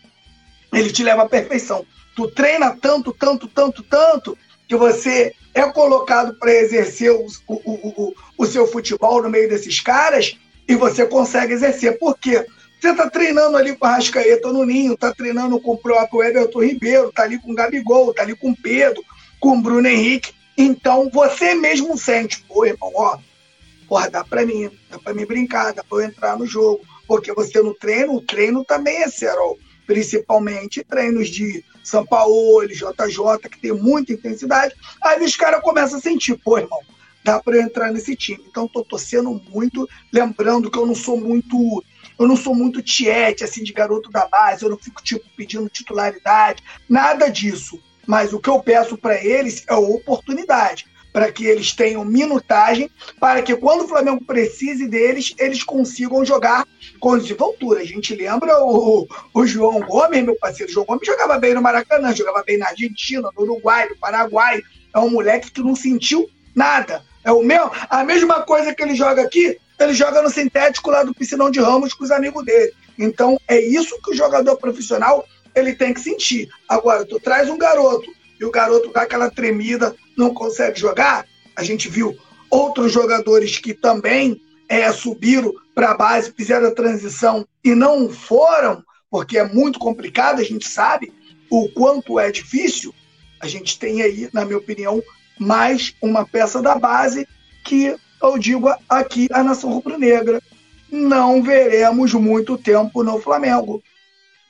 ele te leva à perfeição. Tu treina tanto, tanto, tanto, tanto que você é colocado para exercer o, o, o, o, seu futebol no meio desses caras e você consegue exercer. Por quê? Você está treinando ali com a Rascaeta no Ninho, está treinando com o próprio Everton Ribeiro, está ali com o Gabigol, está ali com o Pedro, com o Bruno Henrique. Então você mesmo sente, pô, irmão, ó, porra, dá para mim, dá para mim brincar, dá para eu entrar no jogo. Porque você no treino, o treino também é serol principalmente treinos de São Paulo, JJ, que tem muita intensidade, aí os caras começam a sentir, pô, irmão, dá para eu entrar nesse time. Então tô torcendo muito, lembrando que eu não sou muito, eu não sou muito tiete assim de garoto da base, eu não fico tipo pedindo titularidade, nada disso. Mas o que eu peço para eles é oportunidade para que eles tenham minutagem, para que quando o Flamengo precise deles, eles consigam jogar com desenvoltura. A gente lembra o, o João Gomes, meu parceiro. O João Gomes jogava bem no Maracanã, jogava bem na Argentina, no Uruguai, no Paraguai. É um moleque que não sentiu nada. É o meu, a mesma coisa que ele joga aqui, ele joga no sintético lá do Piscinão de Ramos com os amigos dele. Então, é isso que o jogador profissional ele tem que sentir. Agora, tu traz um garoto e o garoto dá aquela tremida, não consegue jogar. A gente viu outros jogadores que também é, subiram para a base, fizeram a transição e não foram, porque é muito complicado, a gente sabe o quanto é difícil. A gente tem aí, na minha opinião, mais uma peça da base que eu digo aqui a nação rubro-negra. Não veremos muito tempo no Flamengo.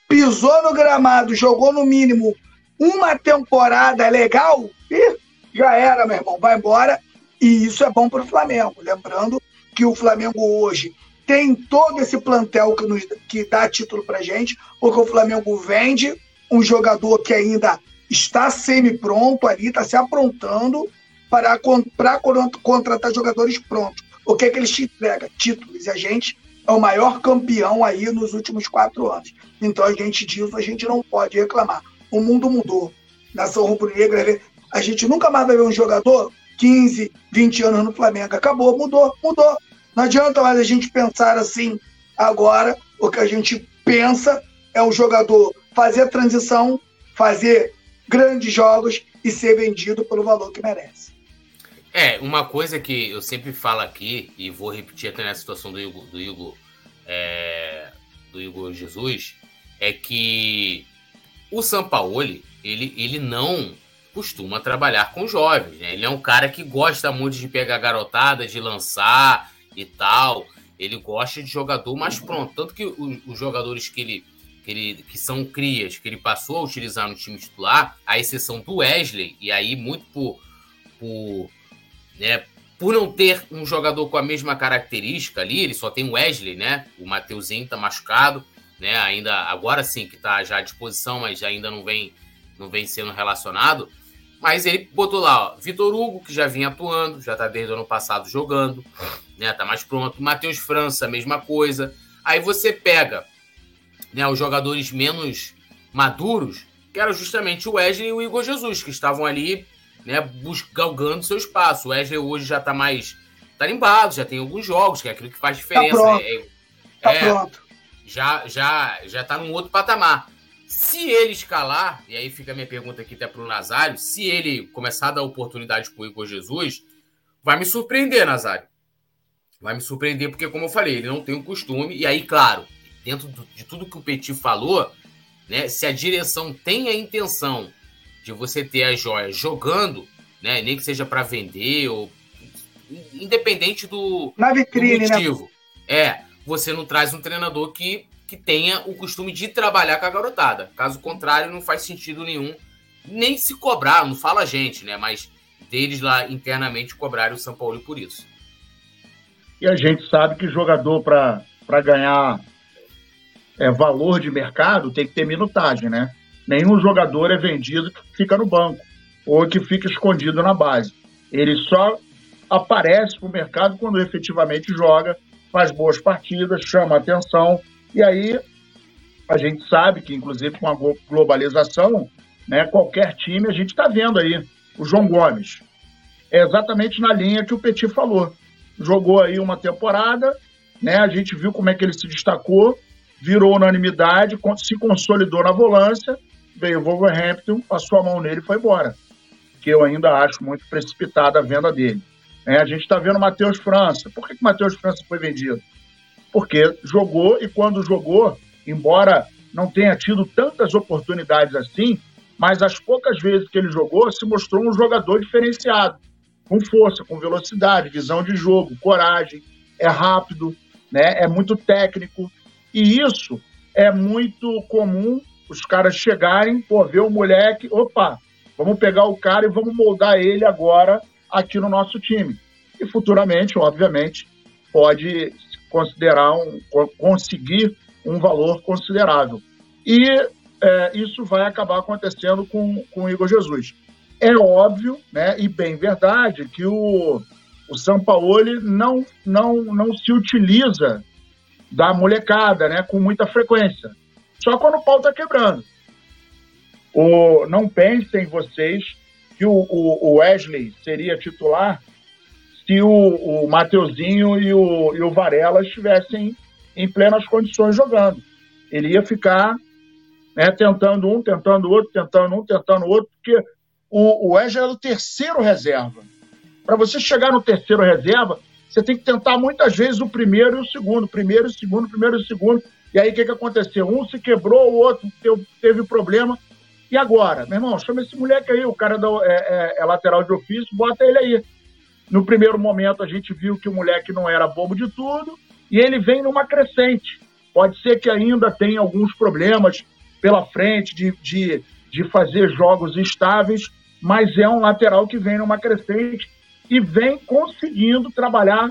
Pisou no gramado, jogou no mínimo uma temporada legal e já era, meu irmão, vai embora. E isso é bom para o Flamengo. Lembrando que o Flamengo hoje tem todo esse plantel que, nos, que dá título para gente, porque o Flamengo vende um jogador que ainda está semi-pronto ali, está se aprontando para, para contratar jogadores prontos. O que, é que eles te entregam? Títulos. E a gente é o maior campeão aí nos últimos quatro anos. Então a gente disso, a gente não pode reclamar o mundo mudou. Nação rubro-negra, a gente nunca mais vai ver um jogador 15, 20 anos no Flamengo. Acabou, mudou, mudou. Não adianta mais a gente pensar assim agora. O que a gente pensa é o jogador fazer a transição, fazer grandes jogos e ser vendido pelo valor que merece. É, uma coisa que eu sempre falo aqui, e vou repetir até na situação do Igor, do Igor, é, do Igor Jesus, é que o Sampaoli, ele, ele não costuma trabalhar com jovens, né? Ele é um cara que gosta muito de pegar garotada, de lançar e tal. Ele gosta de jogador mais pronto. Tanto que os, jogadores que ele, que ele que são crias, que ele passou a utilizar no time titular, a exceção do Wesley, e aí muito por, por, né, por não ter um jogador com a mesma característica ali, ele só tem o Wesley, né? O Mateuzinho tá machucado né? Ainda agora sim que está já à disposição, mas ainda não vem não vem sendo relacionado. Mas ele botou lá, ó, Vitor Hugo, que já vinha atuando, já está desde o ano passado jogando, né? Tá mais pronto. Matheus França, mesma coisa. Aí você pega, né, os jogadores menos maduros, que eram justamente o Wesley e o Igor Jesus, que estavam ali, né, galgando seu espaço. O Wesley hoje já está mais tarimbado, já tem alguns jogos, que é aquilo que faz diferença. Tá pronto. É, tá é, pronto já já já tá num outro patamar. Se ele escalar, e aí fica a minha pergunta aqui até pro Nazário, se ele começar a dar oportunidade pro Igor Jesus, vai me surpreender, Nazário. Vai me surpreender porque, como eu falei, ele não tem o costume. E aí, claro, dentro de tudo que o Petit falou, né, se a direção tem a intenção de você ter as joias jogando, né, nem que seja para vender ou independente do, Na vitrine, do né? motivo. Né? É, você não traz um treinador que, que tenha o costume de trabalhar com a garotada. Caso contrário, não faz sentido nenhum nem se cobrar, não fala a gente, né? Mas deles lá internamente cobrarem o São Paulo por isso. E a gente sabe que jogador para ganhar é, valor de mercado tem que ter minutagem, né? Nenhum jogador é vendido que fica no banco ou que fica escondido na base. Ele só aparece para o mercado quando efetivamente joga faz boas partidas, chama atenção, e aí a gente sabe que, inclusive, com a globalização, né, qualquer time, a gente está vendo aí o João Gomes. É exatamente na linha que o Petit falou. Jogou aí uma temporada, né, a gente viu como é que ele se destacou, virou unanimidade, se consolidou na volância, veio o Wolverhampton, passou a mão nele e foi embora. que eu ainda acho muito precipitada a venda dele. É, a gente está vendo o Matheus França. Por que o Matheus França foi vendido? Porque jogou e quando jogou, embora não tenha tido tantas oportunidades assim, mas as poucas vezes que ele jogou, se mostrou um jogador diferenciado, com força, com velocidade, visão de jogo, coragem, é rápido, né? é muito técnico. E isso é muito comum os caras chegarem, pô, ver o moleque, opa, vamos pegar o cara e vamos moldar ele agora aqui no nosso time. E futuramente, obviamente, pode considerar um, conseguir um valor considerável. E é, isso vai acabar acontecendo com, com o Igor Jesus. É óbvio, né, e bem verdade, que o, o Sampaoli não, não, não se utiliza da molecada né, com muita frequência. Só quando o pau está quebrando. O, não pensem vocês que o, o, Wesley seria titular se o, o Mateuzinho e o, e o Varela estivessem em plenas condições jogando. Ele ia ficar né, tentando um, tentando outro, tentando um, tentando outro, porque o, o Wesley era o terceiro reserva. Para você chegar no terceiro reserva, você tem que tentar muitas vezes o primeiro e o segundo, primeiro e segundo, primeiro e segundo. E aí o que, que aconteceu? Um se quebrou, o outro teve, problema. E agora? Meu irmão, chama esse moleque aí, o cara da, é, é, é lateral de ofício, bota ele aí. No primeiro momento a gente viu que o moleque não era bobo de tudo e ele vem numa crescente. Pode ser que ainda tenha alguns problemas pela frente de, de, de fazer jogos estáveis, mas é um lateral que vem numa crescente e vem conseguindo trabalhar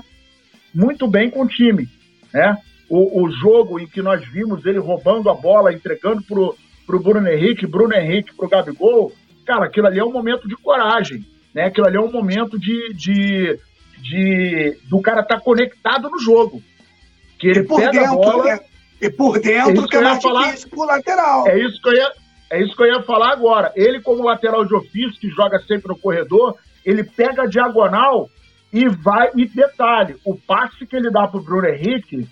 muito bem com o time. Né? O, o jogo em que nós vimos ele roubando a bola, entregando para o Bruno Henrique, Bruno Henrique para o Gabigol, cara, aquilo ali é um momento de coragem. Né? Aquilo ali é um momento de, de, de do cara estar tá conectado no jogo. Que ele pega dentro, a bola. Né? E por dentro, é que é mais falar, difícil pro lateral. É isso que eu ia, é isso que eu ia falar agora. Ele, como lateral de ofício, que joga sempre no corredor, ele pega a diagonal e vai. E detalhe: o passe que ele dá pro Bruno Henrique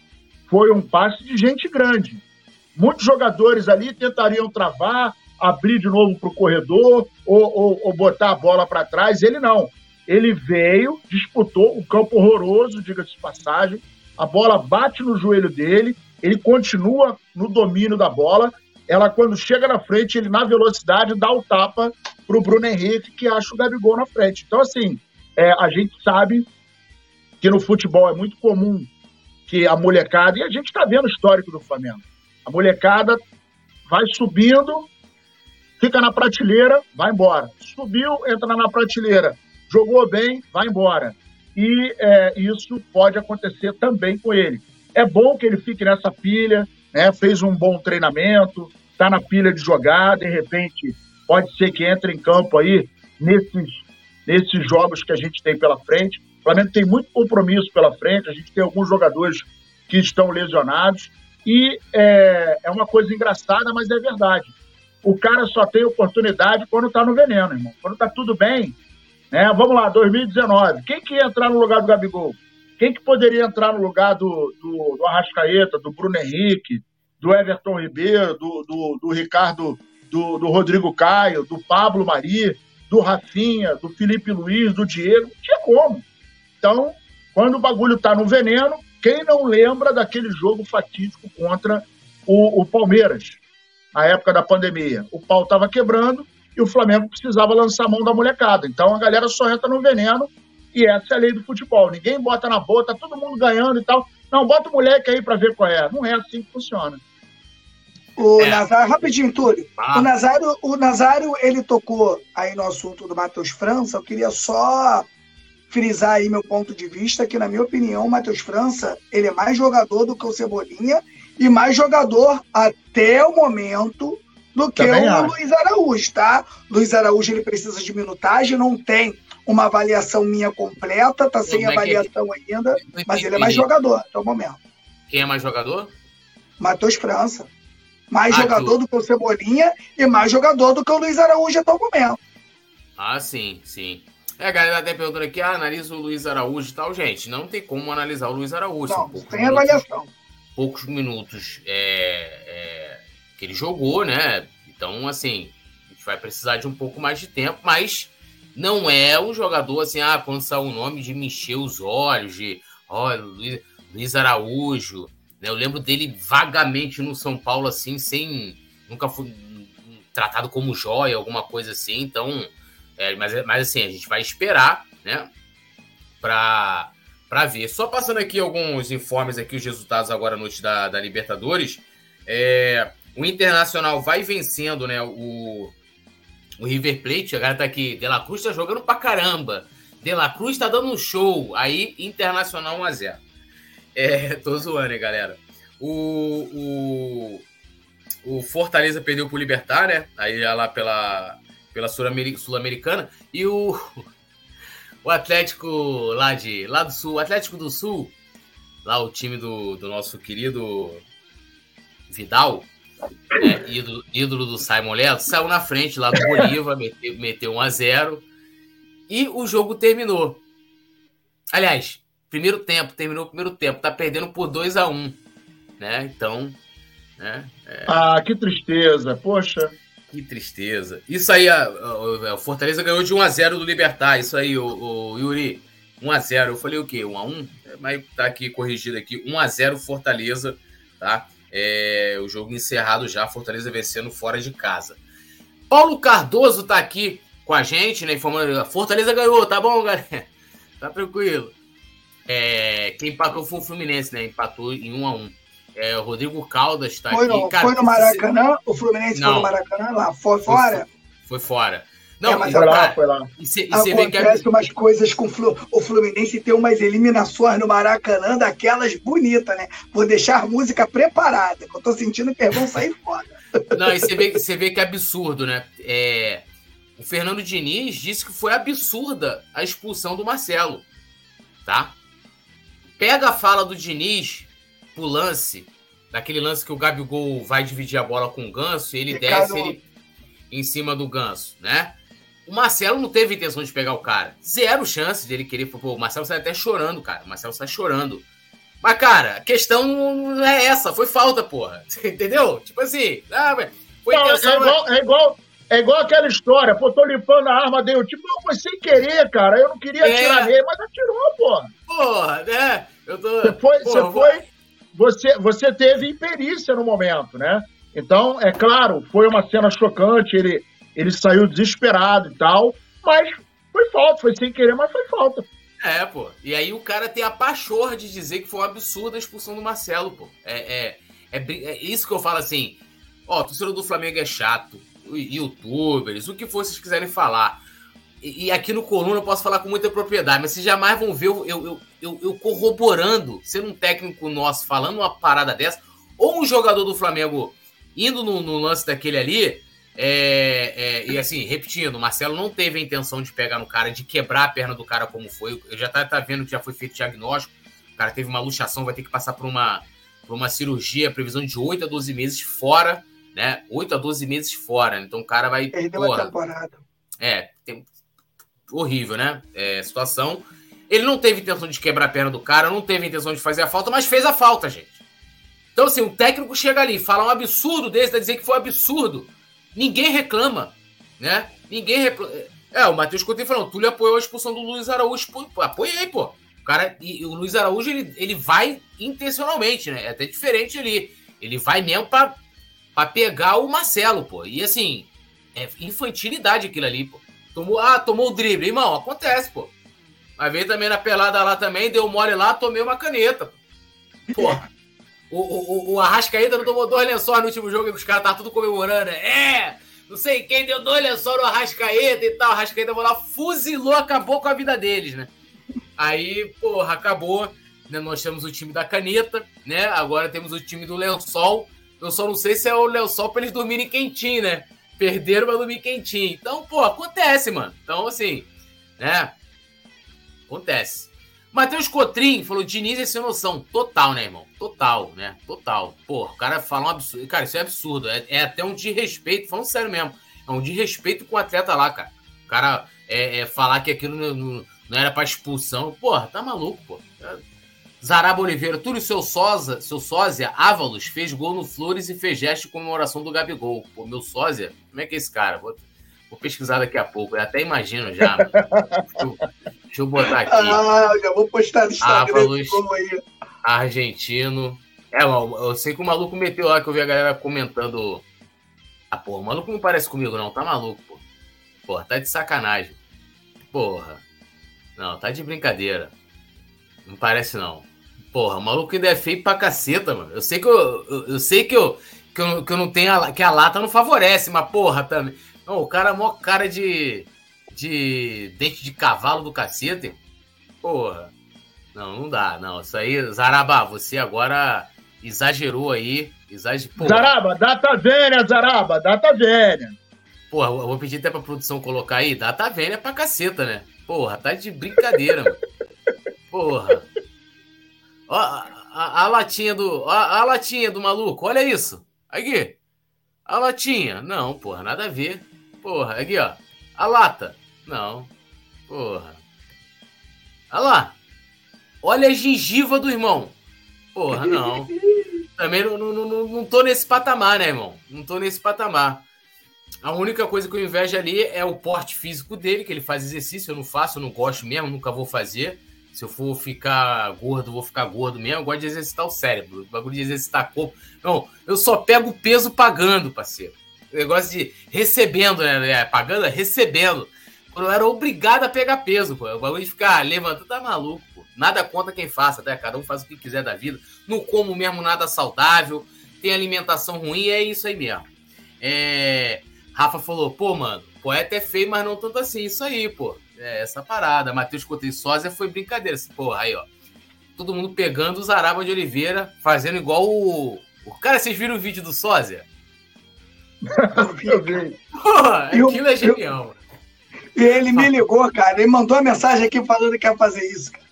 foi um passe de gente grande. Muitos jogadores ali tentariam travar, abrir de novo para o corredor ou, ou, ou, botar a bola para trás. Ele não. Ele veio, disputou o campo horroroso, diga-se de passagem. A bola bate no joelho dele, ele continua no domínio da bola. Ela, quando chega na frente, ele, na velocidade, dá o tapa para o Bruno Henrique, que acha o Gabigol na frente. Então, assim, é, a gente sabe que no futebol é muito comum que a molecada, e a gente está vendo o histórico do Flamengo, a molecada vai subindo, fica na prateleira, vai embora. Subiu, entra na prateleira, jogou bem, vai embora. E é, isso pode acontecer também com ele. É bom que ele fique nessa pilha, né? fez um bom treinamento, está na pilha de jogar, de repente pode ser que entre em campo aí nesses, nesses jogos que a gente tem pela frente. O Flamengo tem muito compromisso pela frente, a gente tem alguns jogadores que estão lesionados e é, é uma coisa engraçada, mas é verdade. O cara só tem oportunidade quando está no veneno, irmão. Quando está tudo bem, né? Vamos lá, 2019. Quem que ia entrar no lugar do Gabigol? Quem que poderia entrar no lugar do, do, do Arrascaeta, do Bruno Henrique, do Everton Ribeiro, do, do, do Ricardo, do, do, Rodrigo Caio, do Pablo Mari, do Rafinha, do Felipe Luiz, do Diego? Não tinha como. Então, quando o bagulho tá no veneno, quem não lembra daquele jogo fatídico contra o, o Palmeiras, na época da pandemia? O pau estava quebrando e o Flamengo precisava lançar a mão da molecada. Então a galera só entra no veneno e essa é a lei do futebol. Ninguém bota na boa, tá todo mundo ganhando e tal. Não, bota o moleque aí para ver qual é. Não é assim que funciona. O é. Nazário, rapidinho, Túlio. Ah. O, Nazário, o Nazário, ele tocou aí no assunto do Matheus França. Eu queria só frisar aí meu ponto de vista, que na minha opinião, o Matheus França, ele é mais jogador do que o Cebolinha e mais jogador até o momento do que Também o acho. Luiz Araújo, tá? Luiz Araújo, ele precisa de minutagem, não tem uma avaliação minha completa, tá sem é avaliação é ainda, mas ele é mais jogador até o momento. Quem é mais jogador? Matheus França. Mais ah, jogador tu... do que o Cebolinha e mais jogador do que o Luiz Araújo até o momento. Ah, sim, sim. É, a galera até perguntando aqui, ah, analisa o Luiz Araújo e tal. Gente, não tem como analisar o Luiz Araújo. Não, sem avaliação. Poucos minutos é, é, que ele jogou, né? Então, assim, a gente vai precisar de um pouco mais de tempo, mas não é um jogador assim, ah, quando saiu o nome de me encher os olhos, de olha, Luiz, Luiz Araújo. Né? Eu lembro dele vagamente no São Paulo, assim, sem. Nunca foi tratado como joia, alguma coisa assim. Então, é, mas, mas assim, a gente vai esperar, né? Pra, pra ver. Só passando aqui alguns informes aqui, os resultados agora à noite da, da Libertadores. É, o Internacional vai vencendo, né? O, o River Plate, agora tá aqui. De La Cruz tá jogando pra caramba. De La Cruz tá dando um show. Aí, Internacional 1x0. É, tô zoando, hein, galera. O, o, o Fortaleza perdeu pro Libertar, né? Aí lá pela, pela Sul-Americana. E o, o Atlético lá, de, lá do Sul, o Atlético do Sul, lá o time do, do nosso querido Vidal, né, ídolo, ídolo, do Simon Leto, saiu na frente lá do Bolívar, meteu, meteu 1 a 0 e o jogo terminou. Aliás, primeiro tempo, terminou o primeiro tempo, tá perdendo por 2 a 1 né? Então, né? É... Ah, que tristeza, poxa. Que tristeza. Isso aí, a, Fortaleza ganhou de 1 a 0 do Libertar, isso aí, o, Yuri. 1 a 0 Eu falei o quê? 1 a 1 Mas tá aqui corrigido aqui. 1 a 0 Fortaleza, tá? É, o jogo encerrado já, Fortaleza vencendo fora de casa. Paulo Cardoso tá aqui com a gente, né? Informando. Fortaleza ganhou, tá bom, galera? Tá tranquilo. É, quem empatou foi o Fluminense, né? Empatou em 1 a 1 é, o Rodrigo Caldas tá foi aqui. No, cara, foi no Maracanã? O Fluminense não, foi no Maracanã lá? Foi fora? Foi, foi fora. Não, é, mas foi lá, foi lá. E cê, e Acontece que... umas coisas com o Fluminense tem umas eliminações no Maracanã daquelas bonitas, né? Vou deixar a música preparada, que eu tô sentindo que vão sair fora. Não, e você vê, você vê que é absurdo, né? É, o Fernando Diniz disse que foi absurda a expulsão do Marcelo, tá? Pega a fala do Diniz pro lance, daquele lance que o Gabigol vai dividir a bola com o Ganso e ele desce ele em cima do Ganso, né? O Marcelo não teve intenção de pegar o cara. Zero chance de ele querer. Pô, o Marcelo sai até chorando, cara. O Marcelo sai chorando. Mas, cara, a questão não é essa. Foi falta, porra. Entendeu? Tipo assim. Ah, foi não, intenção, é, igual, é, igual, é igual aquela história. Pô, tô limpando a arma dele. Tipo, foi sem querer, cara. Eu não queria é. atirar nele, mas atirou, porra. Porra, né? Eu tô. Você foi. Porra, você foi você, você teve imperícia no momento, né? Então, é claro, foi uma cena chocante, ele, ele saiu desesperado e tal, mas foi falta, foi sem querer, mas foi falta. É, pô. E aí o cara tem a pachorra de dizer que foi um absurdo a expulsão do Marcelo, pô. É, é, é, é isso que eu falo assim. Ó, torcedor do Flamengo é chato, youtubers, o que for vocês quiserem falar e, aqui no Coluna eu posso falar com muita propriedade, mas vocês jamais vão ver eu, eu, eu, eu corroborando, sendo um técnico nosso falando uma parada dessa, ou um jogador do Flamengo indo no, no lance daquele ali, é, é, e assim, repetindo, o Marcelo não teve a intenção de pegar no cara, de quebrar a perna do cara como foi. Eu já tá, tá vendo que já foi feito diagnóstico. O cara teve uma luxação, vai ter que passar por uma, por uma cirurgia, previsão de 8 a 12 meses fora, né? 8 a 12 meses fora. Então o cara vai. Perdeu a temporada. É, horrível, né? É, situação. Ele não teve intenção de quebrar a perna do cara, não teve intenção de fazer a falta, mas fez a falta, gente. Então, assim, o técnico chega ali, fala um absurdo desse, vai dizer que foi um absurdo. Ninguém reclama, né? Ninguém reclama. É, o Matheus Coutinho falou, Túlio apoiou a expulsão do Luiz Araújo. Pô, apoiei, pô. O cara, e, o Luiz Araújo, ele, ele vai intencionalmente, né? É até diferente ali. Ele vai mesmo pra, pra pegar o Marcelo, pô. E assim, é infantilidade aquilo ali, pô. Tomou, ah, tomou o drible. Irmão, acontece, pô. Mas veio também na pelada lá também, deu mole lá, tomei uma caneta. Porra. O, o, o Arrascaída não tomou dois lençóis no último jogo e os caras estavam tudo comemorando. Né? É! Não sei quem deu dois lençóis no Arrascaída e tal. O Arrascaída foi lá, fuzilou, acabou com a vida deles, né? Aí, porra, acabou. Né? Nós temos o time da caneta, né? Agora temos o time do lençol. Eu só não sei se é o lençol pra eles dormirem quentinho, né? Perderam pra dormir quentinho. Então, pô, acontece, mano. Então, assim, né? Acontece. Matheus Cotrim falou: Diniz é sem noção. Total, né, irmão? Total, né? Total. Pô, o cara fala um absurdo. Cara, isso é absurdo. É, é até um desrespeito, falando sério mesmo. É um desrespeito com o atleta lá, cara. O cara é, é falar que aquilo não, não, não era pra expulsão. Porra, tá maluco, pô. Zaraba Oliveira, Túlio seu sósia, seu sósia, Ávalos, fez gol no Flores e fez gesto de comemoração do Gabigol. Pô, meu sósia, como é que é esse cara? Vou, Vou pesquisar daqui a pouco. Eu até imagino já. deixa, eu, deixa, eu, botar aqui. Ah, já vou postar no Instagram. aí. Argentino. É, eu sei que o maluco meteu lá que eu vi a galera comentando. Ah, porra, o maluco não parece comigo, não. Tá maluco, pô. Porra, tá de sacanagem. Porra. Não, tá de brincadeira. Não parece, não. Porra, o maluco ainda é feio pra caceta, mano. Eu sei que eu, eu, eu sei que eu, que eu, que eu não tenho a, que a lata não favorece, mas porra também. Não, o cara é mó cara de de dente de cavalo do cacete. Porra. Não, não dá, não. Isso aí, Zaraba, você agora exagerou aí. Exager... Zaraba, data vênia, Zaraba, data vênia. Porra, eu vou pedir até pra produção colocar aí. Data vênia pra caceta, né? Porra, tá de brincadeira, mano. Porra. Ó, a, a, latinha do. A, a, latinha do maluco, olha isso. Aqui. A latinha. Não, porra, nada a ver. Porra, aqui, ó. A lata. Não. Porra. Olha lá. Olha a gengiva do irmão. Porra, não. Também não, não, não, não tô nesse patamar, né, irmão? Não tô nesse patamar. A única coisa que eu invejo ali é o porte físico dele, que ele faz exercício, eu não faço, eu não gosto mesmo, nunca vou fazer. Se eu for ficar gordo, vou ficar gordo mesmo. Eu gosto de exercitar o cérebro. O bagulho de exercitar corpo. Não, eu só pego peso pagando, parceiro. O negócio de recebendo, né? É, pagando, é recebendo. Quando eu era obrigado a pegar peso, pô. O bagulho de ficar levantando, tá maluco, pô. Nada contra quem faça, né? Cada um faz o que quiser da vida. Não como mesmo nada saudável. Tem alimentação ruim, é isso aí mesmo. É... Rafa falou, pô, mano, poeta é feio, mas não tanto assim. Isso aí, pô. É essa parada. Matheus Coutinho Sósia foi brincadeira. Esse, porra, aí, ó. Todo mundo pegando o Zaraba de Oliveira, fazendo igual o. o... Cara, vocês viram o vídeo do Sósia? Eu vi. Porra, aquilo é genial. E ele me ligou, cara. Ele mandou uma mensagem aqui falando que ia fazer isso, cara.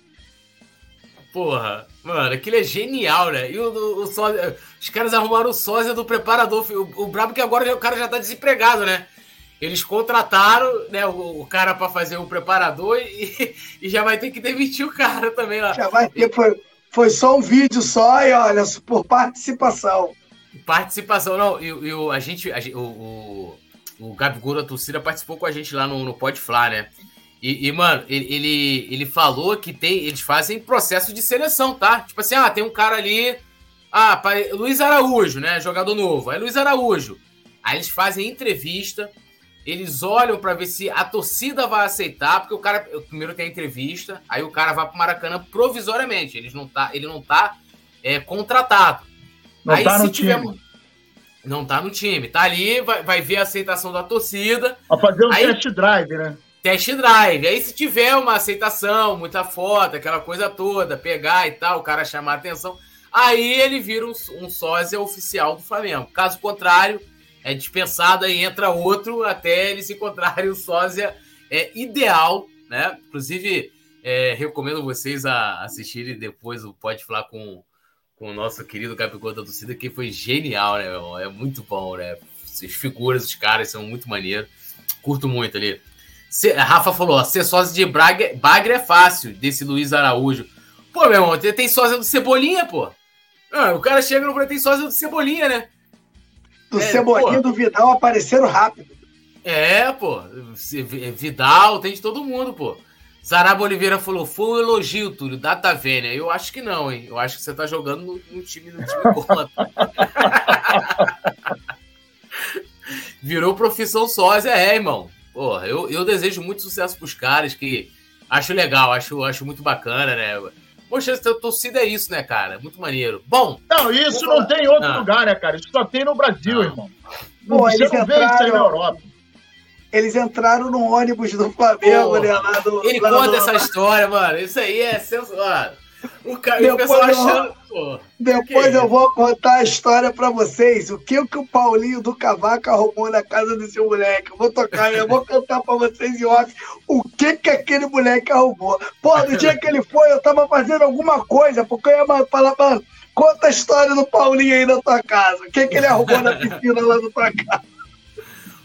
Porra, mano, aquilo é genial, né? E o, o, o sósia, os caras arrumaram o sósia do preparador. O, o brabo que agora o cara já tá desempregado, né? Eles contrataram né, o, o cara para fazer o preparador e, e, já vai ter que demitir o cara também lá. Já vai ter, foi, foi só um vídeo só e olha, por participação. Participação, não, e, e a gente, a, o, o, o Gabigol da torcida participou com a gente lá no, no Pode Flá, né? E, e, mano, ele, ele, ele falou que tem, eles fazem processo de seleção, tá? Tipo assim, ah, tem um cara ali, ah, Luiz Araújo, né? Jogador novo. Aí Luiz Araújo. Aí eles fazem entrevista, eles olham para ver se a torcida vai aceitar, porque o cara primeiro tem a entrevista, aí o cara vai pro Maracanã provisoriamente, ele não tá, ele não tá é, contratado. Não aí, tá no tiver, time. Não tá no time, tá ali, vai, vai ver a aceitação da torcida. Vai fazer um aí, test drive, né? Test drive. Aí se tiver uma aceitação, muita foto, aquela coisa toda, pegar e tal, o cara chamar a atenção, aí ele vira um, um sósia oficial do Flamengo. Caso contrário, é dispensado, aí entra outro até eles encontrarem o sósia é, ideal, né? Inclusive, é, recomendo vocês a assistirem depois o Pode Falar com, com o nosso querido Gabigol da torcida, que foi genial, né? É muito bom, né? As figuras dos caras são muito maneiros. Curto muito ali. Rafa falou, ó, ser sósia de Braga, Bagre é fácil, desse Luiz Araújo. Pô, meu irmão, tem sósia do Cebolinha, pô. Ah, o cara chega no tem sósia do Cebolinha, né? Do é, Cebolinha e do Vidal apareceram rápido. É, pô. Vidal, tem de todo mundo, pô. Zaraba Oliveira falou: foi um elogio, Túlio, data vênia. Eu acho que não, hein? Eu acho que você tá jogando no, no time, no time contra. Virou profissão sósia, é, irmão. Porra, eu, eu desejo muito sucesso pros caras, que acho legal, acho, acho muito bacana, né? Poxa, essa torcida é isso, né, cara? Muito maneiro. Bom. Não, isso não tem em outro ah. lugar, né, cara? Isso só tem no Brasil, não. irmão. Não, Pô, você não vê isso aí na Europa. Eles entraram no ônibus do Flamengo, né? Lá do, Ele lá conta do... essa história, mano. Isso aí é sensacional. O, cara, depois o achando. Depois eu vou contar a história pra vocês. O que, que o Paulinho do Cavaco arrumou na casa desse moleque. Eu vou tocar, eu vou cantar pra vocês em off o que, que aquele moleque arrumou. Pô, no dia que ele foi, eu tava fazendo alguma coisa, porque eu ia falar, mano, conta a história do Paulinho aí na tua casa. O que, que ele arrumou na piscina lá na tua casa.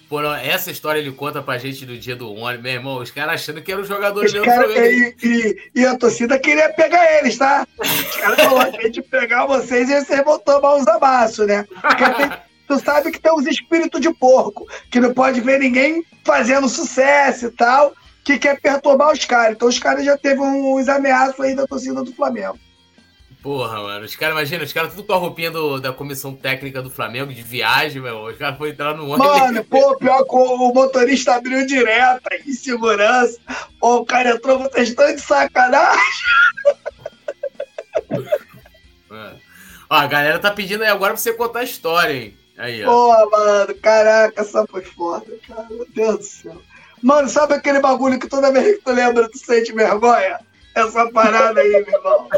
Pô, não, essa história ele conta pra gente no dia do ônibus, meu irmão. Os caras achando que era o jogador mesmo. Cara, e, e, e, a torcida queria pegar eles, tá? Os caras falaram: a gente pegar vocês e vocês vão tomar uns amassos, né? Porque tem, tu sabe que tem uns espíritos de porco, que não pode ver ninguém fazendo sucesso e tal, que quer perturbar os caras. Então os caras já teve uns ameaços aí da torcida do Flamengo. Porra, mano. Os caras, imagina, os caras tudo com a roupinha do, da comissão técnica do Flamengo de viagem, meu. Os caras foram entrar no ônibus. Mano, pô, pior que o, motorista abriu direto em segurança. Pô, o cara entrou, vocês estão de sacanagem. Mano. Ó, a galera tá pedindo aí agora pra você contar a história, hein? Aí, ó. Pô, mano, caraca, essa foi foda, cara. Meu Deus do céu. Mano, sabe aquele bagulho que toda vez que tu lembra, tu sente vergonha? Essa parada aí, meu irmão.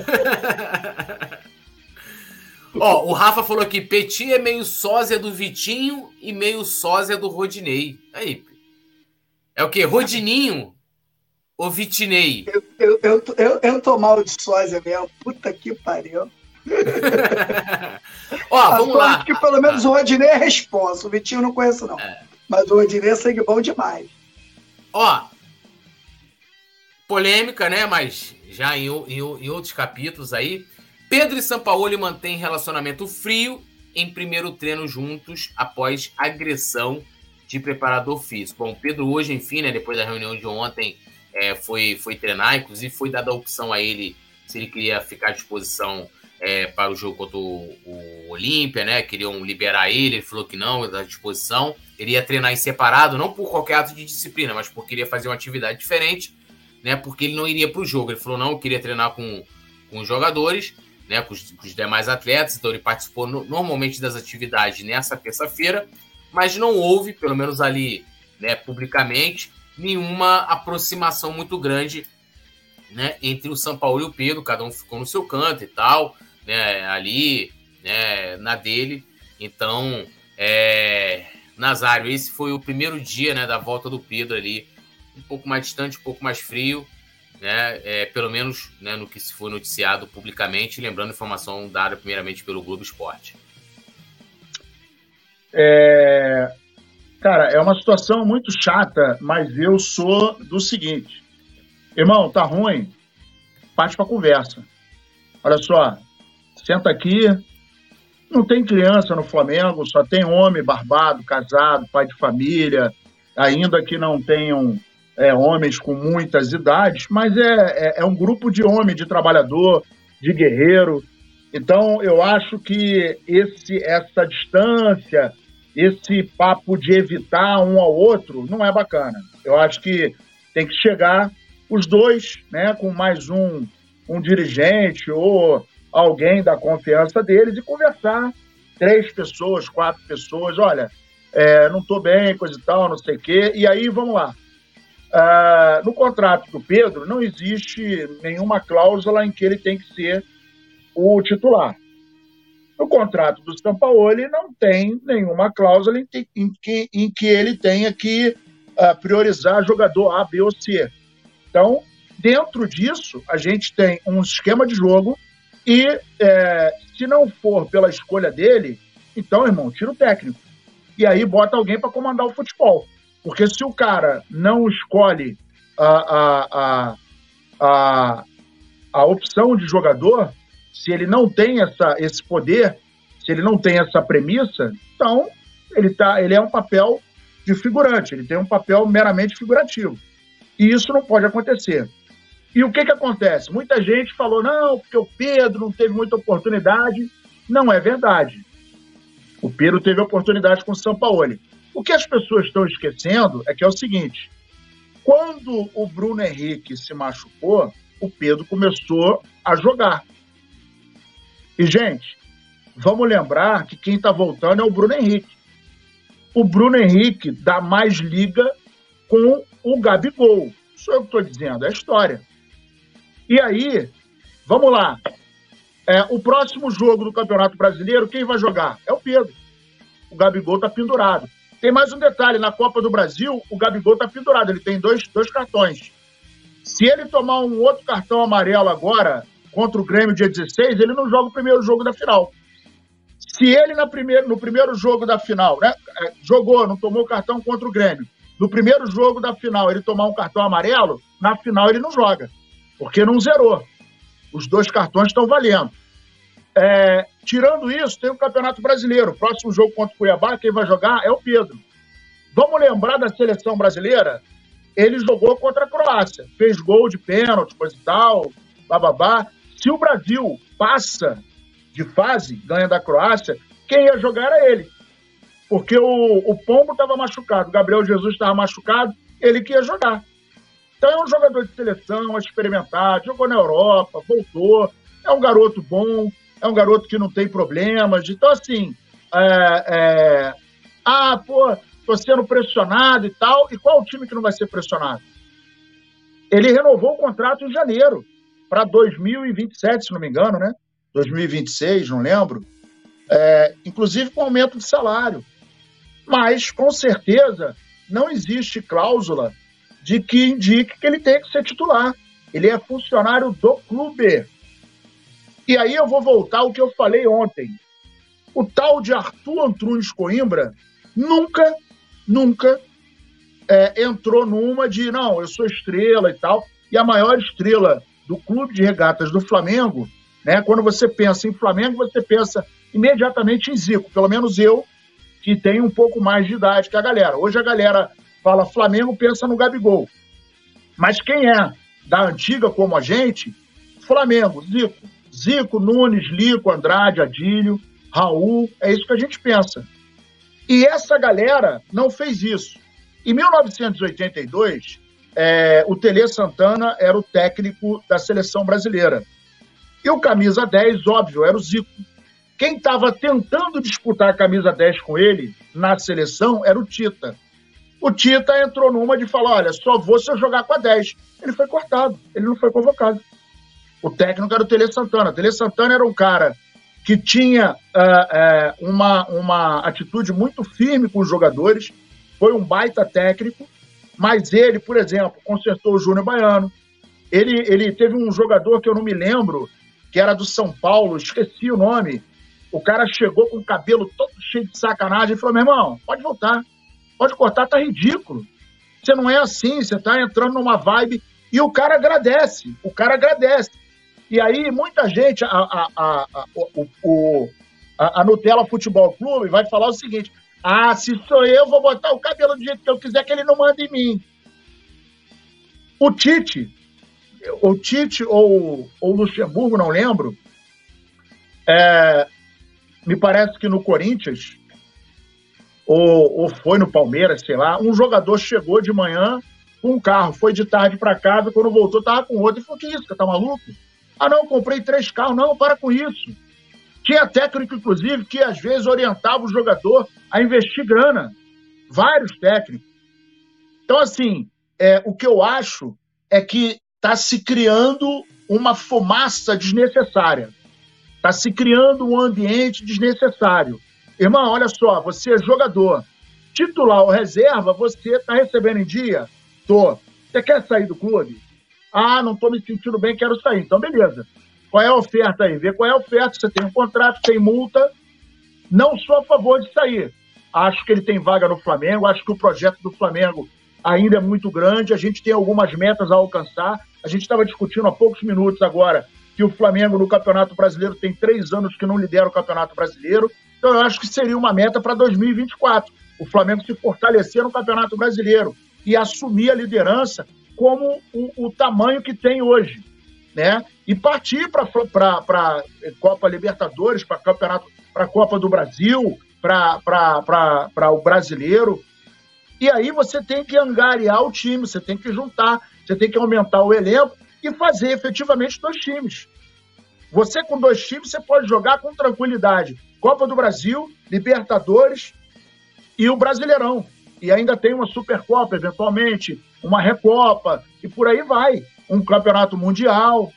Ó, o Rafa falou aqui: Petit é meio sósia do Vitinho e meio sósia do Rodinei. Aí. É o quê? Rodininho ou Vitinei? Eu, eu, eu, eu, eu tô mal de sósia mesmo. Puta que pariu. Ó, vamos lá. que pelo menos o Rodinei é responsa. O Vitinho eu não conheço, não. É. Mas o Rodinei é sangue bom demais. Ó, polêmica, né? Mas já em, em, em outros capítulos aí. Pedro e Sampaoli mantêm relacionamento frio em primeiro treino juntos após agressão de preparador físico. Bom, Pedro hoje, enfim, né, depois da reunião de ontem, é, foi, foi treinar, inclusive foi dada a opção a ele se ele queria ficar à disposição é, para o jogo contra o, o Olímpia, né? Queriam liberar ele, ele falou que não, à disposição. Ele ia treinar em separado, não por qualquer ato de disciplina, mas porque queria fazer uma atividade diferente, né? Porque ele não iria para o jogo. Ele falou, não, eu queria treinar com, com os jogadores, né? Com os, com os demais atletas. Então ele participou no, normalmente das atividades nessa terça-feira, mas não houve, pelo menos ali, né, publicamente, nenhuma aproximação muito grande né, entre o São Paulo e o Pedro, cada um ficou no seu canto e tal, né, ali, né, na dele. Então, é, Nazário, esse foi o primeiro dia, né, da volta do Pedro ali, um pouco mais distante, um pouco mais frio, né, é, pelo menos né, no que se foi noticiado publicamente, lembrando informação dada primeiramente pelo Globo Esporte. É, cara, é uma situação muito chata, mas eu sou do seguinte, irmão, tá ruim, parte para conversa. Olha só, senta aqui. Não tem criança no Flamengo, só tem homem barbado, casado, pai de família, ainda que não tenham é, homens com muitas idades, mas é, é, é um grupo de homem, de trabalhador, de guerreiro. Então, eu acho que esse, essa distância, esse papo de evitar um ao outro, não é bacana. Eu acho que tem que chegar os dois, né, com mais um, um dirigente ou alguém da confiança deles e conversar. Três pessoas, quatro pessoas, olha, é, não estou bem, coisa e tal, não sei o quê. E aí, vamos lá. Uh, no contrato do Pedro, não existe nenhuma cláusula em que ele tem que ser o titular. No contrato do Sampaoli, não tem nenhuma cláusula em que, em que, em que ele tenha que uh, priorizar jogador A, B ou C. Então, dentro disso, a gente tem um esquema de jogo e é, se não for pela escolha dele, então, irmão, tira o técnico. E aí bota alguém para comandar o futebol. Porque se o cara não escolhe a, a, a, a, opção de jogador, se ele não tem essa, esse poder, se ele não tem essa premissa, então ele, tá, ele é um papel de figurante, ele tem um papel meramente figurativo. E isso não pode acontecer. E o que, que acontece? Muita gente falou, não, porque o Pedro não teve muita oportunidade. Não é verdade. O Pedro teve oportunidade com o Sampaoli. O que as pessoas estão esquecendo é que é o seguinte: quando o Bruno Henrique se machucou, o Pedro começou a jogar. E, gente, vamos lembrar que quem está voltando é o Bruno Henrique. O Bruno Henrique dá mais liga com o Gabigol. Sou eu que estou dizendo, é história. E aí, vamos lá. É, o próximo jogo do Campeonato Brasileiro, quem vai jogar? É o Pedro. O Gabigol está pendurado. Tem mais um detalhe: na Copa do Brasil, o Gabigol está pendurado. Ele tem dois, dois cartões. Se ele tomar um outro cartão amarelo agora, contra o Grêmio dia 16, ele não joga o primeiro jogo da final. Se ele na no primeiro jogo da final, né, é, jogou, não tomou cartão contra o Grêmio, no primeiro jogo da final ele tomar um cartão amarelo, na final ele não joga porque não zerou. Os dois cartões estão valendo. É, tirando isso, tem o Campeonato Brasileiro. O próximo jogo contra o Cuiabá, quem vai jogar é o Pedro. Vamos lembrar da seleção brasileira? Ele jogou contra a Croácia, fez gol de pênalti, coisa e tal, bababá. Se o Brasil passa de fase, ganha da Croácia, quem ia jogar era ele. Porque o, o Pombo estava machucado, o Gabriel Jesus estava machucado, ele que ia jogar. Então é um jogador de seleção, experimentado, jogou na Europa, voltou, é um garoto bom, é um garoto que não tem problemas. Então, assim, é, é, ah, pô, tô sendo pressionado e tal. E qual o time que não vai ser pressionado? Ele renovou o contrato em janeiro, para 2027, se não me engano, né? 2026, não lembro. É, inclusive com aumento de salário. Mas, com certeza, não existe cláusula de que indique que ele tem que ser titular. Ele é funcionário do clube. E aí eu vou voltar ao que eu falei ontem. O tal de Arthur Antunes Coimbra nunca, nunca é, entrou numa de, não, eu sou estrela e tal. E a maior estrela do clube de regatas do Flamengo, né? Quando você pensa em Flamengo, você pensa imediatamente em Zico. Pelo menos eu, que tenho um pouco mais de idade que a galera. Hoje a galera fala Flamengo, pensa no Gabigol. Mas quem é da antiga como a gente, Flamengo, Zico. Zico, Nunes, Lico, Andrade, Adílio, Raul, é isso que a gente pensa. E essa galera não fez isso. Em 1982, é, o Tele Santana era o técnico da seleção brasileira. E o camisa 10, óbvio, era o Zico. Quem estava tentando disputar a camisa 10 com ele na seleção era o Tita. O Tita entrou numa de falar: olha, só vou se eu jogar com a 10. Ele foi cortado, ele não foi convocado. O técnico era o Tele Santana. O Tele Santana era um cara que tinha uh, uh, uma, uma atitude muito firme com os jogadores, foi um baita técnico, mas ele, por exemplo, consertou o Júnior Baiano. Ele, ele teve um jogador que eu não me lembro, que era do São Paulo, esqueci o nome. O cara chegou com o cabelo todo cheio de sacanagem e falou: meu irmão, pode voltar, pode cortar, tá ridículo. Você não é assim, você tá entrando numa vibe. E o cara agradece, o cara agradece. E aí, muita gente, a, a, a, a, o, a, a Nutella Futebol Clube vai falar o seguinte: ah, se sou eu, vou botar o cabelo do jeito que eu quiser, que ele não manda em mim. O Tite, o Tite ou o Luxemburgo, não lembro, é, me parece que no Corinthians, ou, ou foi no Palmeiras, sei lá, um jogador chegou de manhã com um carro, foi de tarde para casa, quando voltou, tava com outro, e falou: que isso, tá maluco? Ah, não, comprei três carros. Não, para com isso. Tinha técnico, inclusive, que às vezes orientava o jogador a investir grana. Vários técnicos. Então, assim, é, o que eu acho é que está se criando uma fumaça desnecessária. Está se criando um ambiente desnecessário. Irmão, olha só, você é jogador. Titular ou reserva, você está recebendo em dia? Tô. Você quer sair do clube? Ah, não estou me sentindo bem, quero sair. Então, beleza. Qual é a oferta aí? Vê qual é a oferta. Você tem um contrato, tem multa. Não sou a favor de sair. Acho que ele tem vaga no Flamengo. Acho que o projeto do Flamengo ainda é muito grande. A gente tem algumas metas a alcançar. A gente estava discutindo há poucos minutos agora que o Flamengo no Campeonato Brasileiro tem três anos que não lidera o Campeonato Brasileiro. Então, eu acho que seria uma meta para 2024. O Flamengo se fortalecer no Campeonato Brasileiro e assumir a liderança como o, o tamanho que tem hoje, né? E partir para Copa Libertadores, para campeonato, para Copa do Brasil, para o brasileiro. E aí você tem que angariar o time, você tem que juntar, você tem que aumentar o elenco e fazer efetivamente dois times. Você com dois times, você pode jogar com tranquilidade. Copa do Brasil, Libertadores e o Brasileirão. E ainda tem uma Supercopa, eventualmente, uma Recopa, e por aí vai. Um campeonato mundial.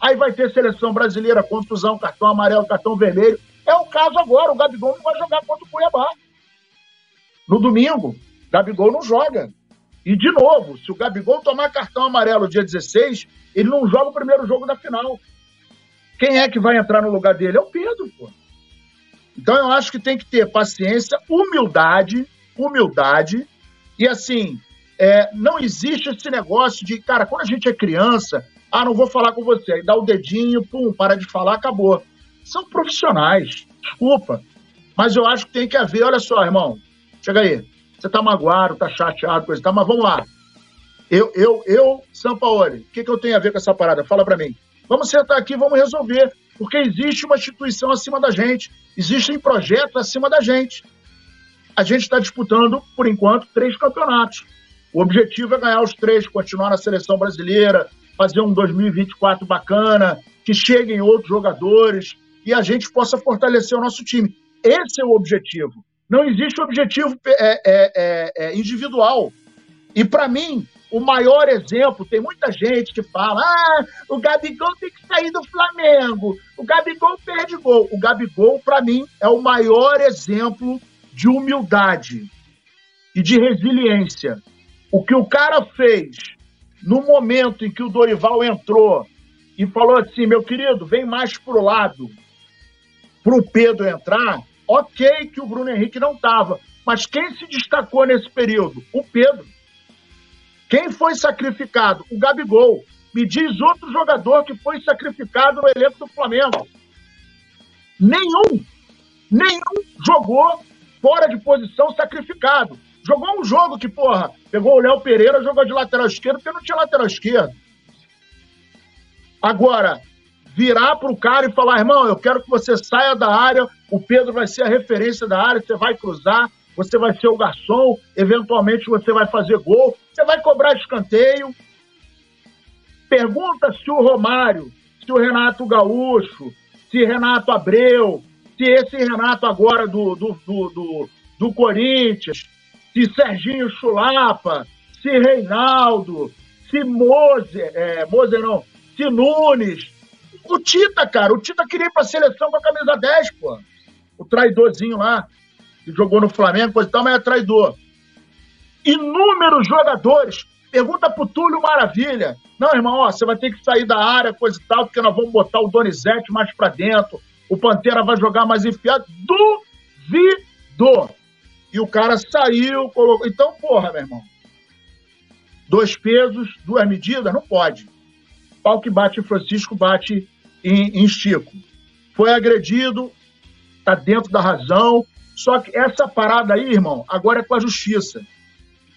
Aí vai ter seleção brasileira, contusão, cartão amarelo, cartão vermelho. É o caso agora, o Gabigol não vai jogar contra o Cuiabá. No domingo, Gabigol não joga. E, de novo, se o Gabigol tomar cartão amarelo dia 16, ele não joga o primeiro jogo da final. Quem é que vai entrar no lugar dele? É o Pedro, pô. Então eu acho que tem que ter paciência, humildade, humildade, e assim, é, não existe esse negócio de, cara, quando a gente é criança, ah, não vou falar com você, aí dá o dedinho, pum, para de falar, acabou. são profissionais. Desculpa. Mas eu acho que tem que haver, olha só, irmão. Chega aí. Você tá magoado, tá chateado, coisa e tal, mas vamos lá. Eu, eu, eu, Sampaoli, o que, que eu tenho a ver com essa parada? Fala para mim. Vamos sentar aqui, vamos resolver. Porque existe uma instituição acima da gente, existem projetos acima da gente. A gente está disputando, por enquanto, três campeonatos. O objetivo é ganhar os três, continuar na seleção brasileira, fazer um 2024 bacana, que cheguem outros jogadores e a gente possa fortalecer o nosso time. Esse é o objetivo. Não existe objetivo é, é, é, é individual. E para mim, o maior exemplo, tem muita gente que fala: ah, o Gabigol tem que sair do Flamengo, o Gabigol perde gol. O Gabigol, para mim, é o maior exemplo de humildade e de resiliência. O que o cara fez no momento em que o Dorival entrou e falou assim: meu querido, vem mais pro lado, pro Pedro entrar. Ok, que o Bruno Henrique não estava, mas quem se destacou nesse período? O Pedro. Quem foi sacrificado? O Gabigol. Me diz outro jogador que foi sacrificado no elenco do Flamengo. Nenhum. Nenhum jogou fora de posição sacrificado. Jogou um jogo que, porra, pegou o Léo Pereira, jogou de lateral esquerdo, porque não tinha lateral esquerdo. Agora, virar para o cara e falar, irmão, eu quero que você saia da área, o Pedro vai ser a referência da área, você vai cruzar, você vai ser o garçom, eventualmente você vai fazer gol, você vai cobrar escanteio. Pergunta se o Romário, se o Renato Gaúcho, se Renato Abreu, se esse Renato agora do, do, do, do, do Corinthians, se Serginho Chulapa, se Reinaldo, se Moser, é, não, se Nunes. O Tita, cara, o Tita queria ir pra seleção com a camisa 10, pô. O traidorzinho lá, que jogou no Flamengo, coisa e tal, mas é traidor. Inúmeros jogadores. Pergunta pro Túlio Maravilha. Não, irmão, ó, você vai ter que sair da área, coisa e tal, porque nós vamos botar o Donizete mais pra dentro. O Pantera vai jogar mais enfiado. Duvido. E o cara saiu, colocou. Então, porra, meu irmão. Dois pesos, duas medidas, não pode. Pau que bate em Francisco, bate em, em Chico. Foi agredido, tá dentro da razão. Só que essa parada aí, irmão, agora é com a justiça.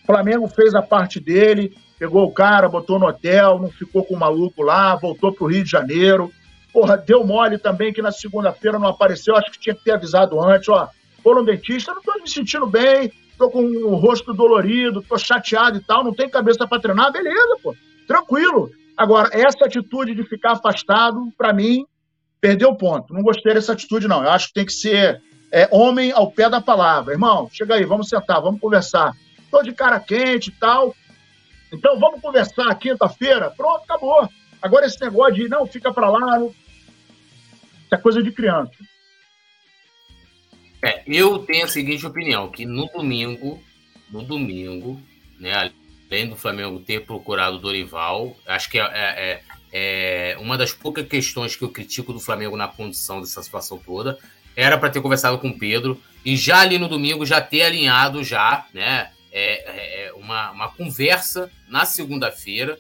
O Flamengo fez a parte dele, pegou o cara, botou no hotel, não ficou com o maluco lá, voltou pro Rio de Janeiro. Porra, deu mole também que na segunda-feira não apareceu, acho que tinha que ter avisado antes, ó for no dentista, não estou me sentindo bem, estou com o rosto dolorido, estou chateado e tal, não tem cabeça para treinar, beleza, pô, tranquilo. Agora, essa atitude de ficar afastado, para mim, perdeu o ponto. Não gostei dessa atitude, não. Eu acho que tem que ser é, homem ao pé da palavra. Irmão, chega aí, vamos sentar, vamos conversar. Estou de cara quente e tal. Então, vamos conversar quinta-feira? Pronto, acabou. Agora, esse negócio de não, fica para lá. Não... Isso é coisa de criança. É, eu tenho a seguinte opinião, que no domingo, no domingo, né, além do Flamengo ter procurado o Dorival, acho que é, é, é, é uma das poucas questões que eu critico do Flamengo na condição dessa situação toda, era para ter conversado com o Pedro e já ali no domingo já ter alinhado já, né, é, é, uma, uma conversa na segunda-feira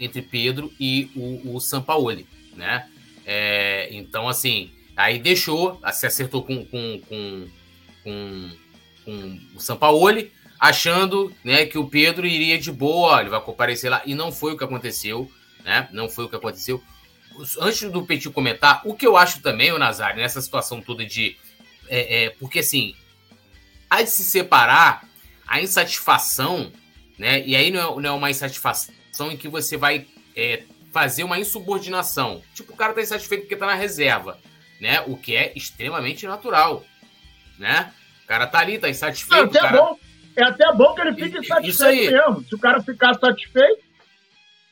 entre Pedro e o, o Sampaoli, né? É, então, assim, Aí deixou, se acertou com, com, com, com, com o Sampaoli, achando né, que o Pedro iria de boa, ele vai comparecer lá. E não foi o que aconteceu, né? Não foi o que aconteceu. Antes do Petit comentar, o que eu acho também, o Nazário, nessa situação toda de. É, é, porque assim, há de se separar a insatisfação, né? E aí não é, não é uma insatisfação em que você vai é, fazer uma insubordinação. Tipo, o cara tá insatisfeito porque tá na reserva né? O que é extremamente natural, né? O cara tá ali, tá insatisfeito. É até, cara... bom, é até bom que ele fique insatisfeito mesmo. Se o cara ficar satisfeito.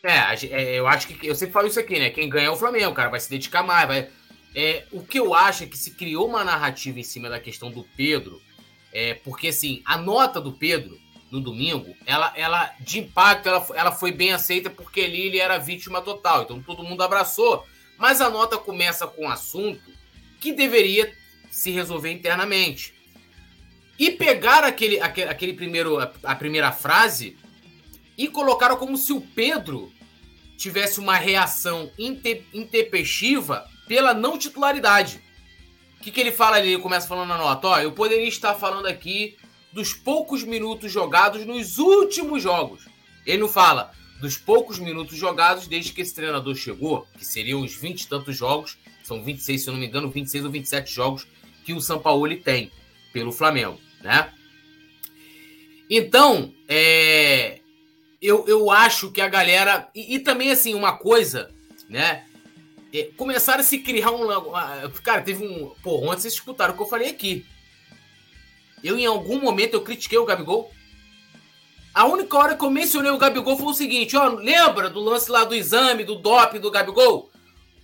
É, é, eu acho que. Eu sempre falo isso aqui, né? Quem ganha é o Flamengo, o cara vai se dedicar mais. Vai... É, o que eu acho é que se criou uma narrativa em cima da questão do Pedro, é, porque assim, a nota do Pedro no domingo, ela, ela de impacto, ela, ela foi bem aceita porque ali ele era vítima total. Então todo mundo abraçou. Mas a nota começa com um assunto que deveria se resolver internamente. E pegar aquele, aquele, aquele primeiro, a, primeira frase e colocaram como se o Pedro tivesse uma reação intempestiva pela não titularidade. O que, que ele fala ali? Ele começa falando na nota. Ó, eu poderia estar falando aqui dos poucos minutos jogados nos últimos jogos. Ele não fala dos poucos minutos jogados desde que esse treinador chegou, que seriam uns 20 e tantos jogos, são 26, se eu não me engano, 26 ou 27 jogos que o São Paulo tem pelo Flamengo, né? Então, é, eu, eu acho que a galera. E, e também, assim, uma coisa, né? É, começaram a se criar um. Cara, teve um. Pô, ontem vocês escutaram o que eu falei aqui. Eu, em algum momento, eu critiquei o Gabigol. A única hora que eu mencionei o Gabigol foi o seguinte: ó, lembra do lance lá do exame, do DOP do Gabigol?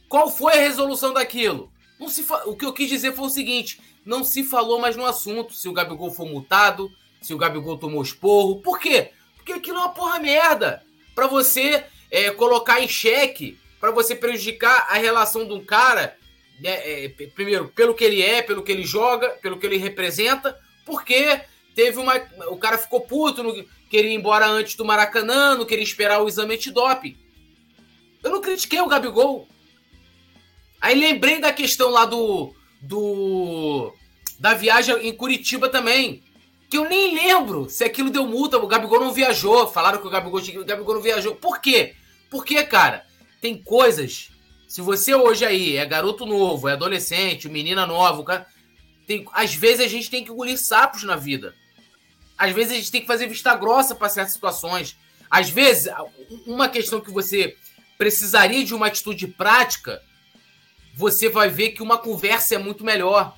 Qual foi a resolução daquilo? Não se fa... O que eu quis dizer foi o seguinte: não se falou mais no assunto se o Gabigol foi multado, se o Gabigol tomou esporro. Por quê? Porque aquilo é uma porra merda. Para você é, colocar em xeque, para você prejudicar a relação de um cara, né, é, primeiro, pelo que ele é, pelo que ele joga, pelo que ele representa, porque teve uma. O cara ficou puto, não queria ir embora antes do Maracanã, não queria esperar o exame antidoping. Eu não critiquei o Gabigol. Aí lembrei da questão lá do. do da viagem em Curitiba também. Que eu nem lembro se aquilo deu multa. O Gabigol não viajou. Falaram que o Gabigol, o Gabigol não viajou. Por quê? Porque, cara, tem coisas. Se você hoje aí é garoto novo, é adolescente, menina nova, cara, tem, às vezes a gente tem que engolir sapos na vida. Às vezes a gente tem que fazer vista grossa para certas situações. Às vezes, uma questão que você precisaria de uma atitude prática, você vai ver que uma conversa é muito melhor.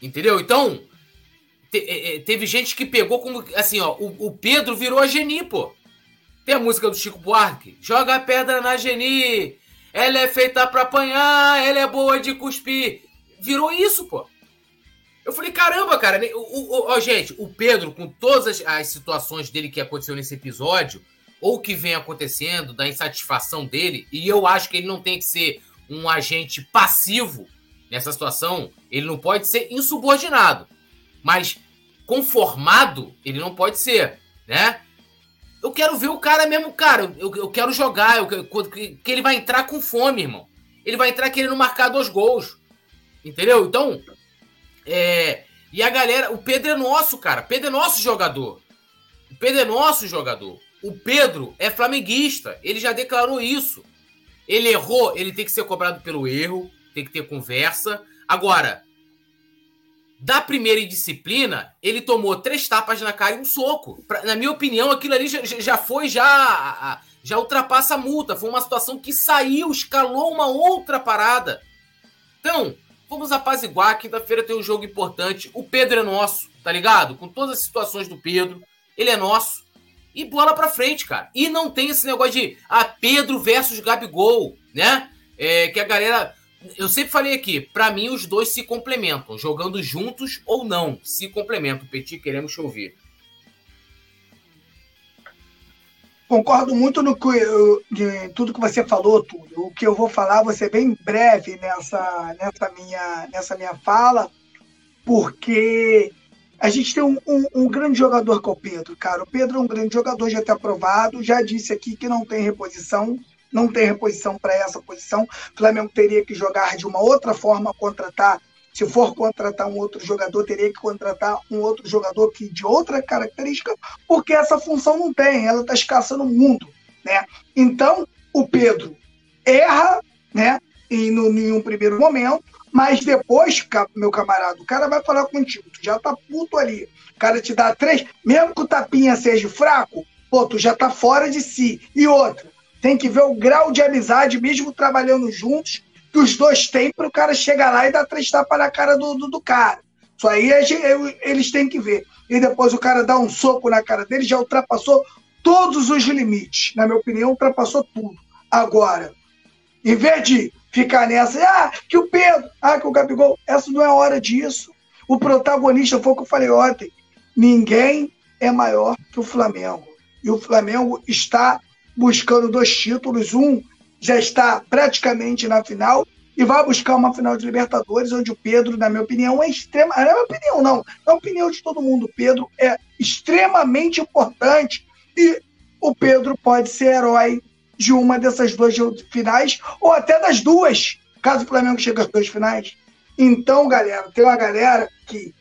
Entendeu? Então, te, é, é, teve gente que pegou como. Assim, ó, o, o, Pedro virou a Geni, pô. Tem a música do Chico Buarque. Joga a pedra na Geni. Ela é feita pra apanhar, ela é boa de cuspir. Virou isso, pô. Eu falei, caramba, cara. O, o, o, gente, o Pedro, com todas as, as situações dele que aconteceu nesse episódio, ou que vem acontecendo, da insatisfação dele, e eu acho que ele não tem que ser um agente passivo nessa situação, ele não pode ser insubordinado. Mas conformado, ele não pode ser, né? Eu quero ver o cara mesmo, cara. Eu, eu quero jogar. Eu, que, que ele vai entrar com fome, irmão. Ele vai entrar querendo marcar dois gols. Entendeu? Então, é, e a galera, o Pedro é nosso, cara. Pedro é nosso jogador. O Pedro é nosso jogador. O Pedro é flamenguista. Ele já declarou isso. Ele errou, ele tem que ser cobrado pelo erro, tem que ter conversa. Agora, da primeira indisciplina, ele tomou três tapas na cara e um soco. Pra, na minha opinião, aquilo ali já, já foi, já, já ultrapassa a multa. Foi uma situação que saiu, escalou uma outra parada. Então, Vamos apaziguar. Quinta-feira tem um jogo importante. O Pedro é nosso, tá ligado? Com todas as situações do Pedro, ele é nosso. E bola pra frente, cara. E não tem esse negócio de ah, Pedro versus Gabigol, né? É, que a galera. Eu sempre falei aqui, para mim os dois se complementam, jogando juntos ou não, se complementam. Petit, queremos te concordo muito no que, de tudo que você falou, tudo. O que eu vou falar, ser bem breve nessa, nessa, minha, nessa minha fala, porque a gente tem um, um, um, grande jogador que é o Pedro, cara. O Pedro é um grande jogador, já está aprovado, já disse aqui que não tem reposição, não tem reposição para essa posição. O Flamengo teria que jogar de uma outra forma, contratar se for contratar um outro jogador, teria que contratar um outro jogador que de outra característica, porque essa função não tem, ela está escassa no mundo. Né? Então, o Pedro erra né, em, no, em um primeiro momento, mas depois, meu camarada, o cara vai falar contigo, tu já tá puto ali. O cara te dá três, mesmo que o tapinha seja fraco, pô, tu já tá fora de si. E outra, tem que ver o grau de amizade, mesmo trabalhando juntos, que os dois têm para o cara chegar lá e dar três tapas na cara do, do, do cara. Isso aí eles têm que ver. E depois o cara dá um soco na cara dele, já ultrapassou todos os limites. Na minha opinião, ultrapassou tudo. Agora, em vez de ficar nessa, ah, que o Pedro, ah, que o Gabigol, essa não é hora disso. O protagonista foi o que eu falei ontem. Ninguém é maior que o Flamengo. E o Flamengo está buscando dois títulos, um já está praticamente na final e vai buscar uma final de Libertadores, onde o Pedro, na minha opinião, é extrema. Não é minha opinião, não. É a opinião de todo mundo. O Pedro é extremamente importante e o Pedro pode ser herói de uma dessas duas finais, ou até das duas. caso o Flamengo chegue às duas finais. Então, galera, tem uma galera que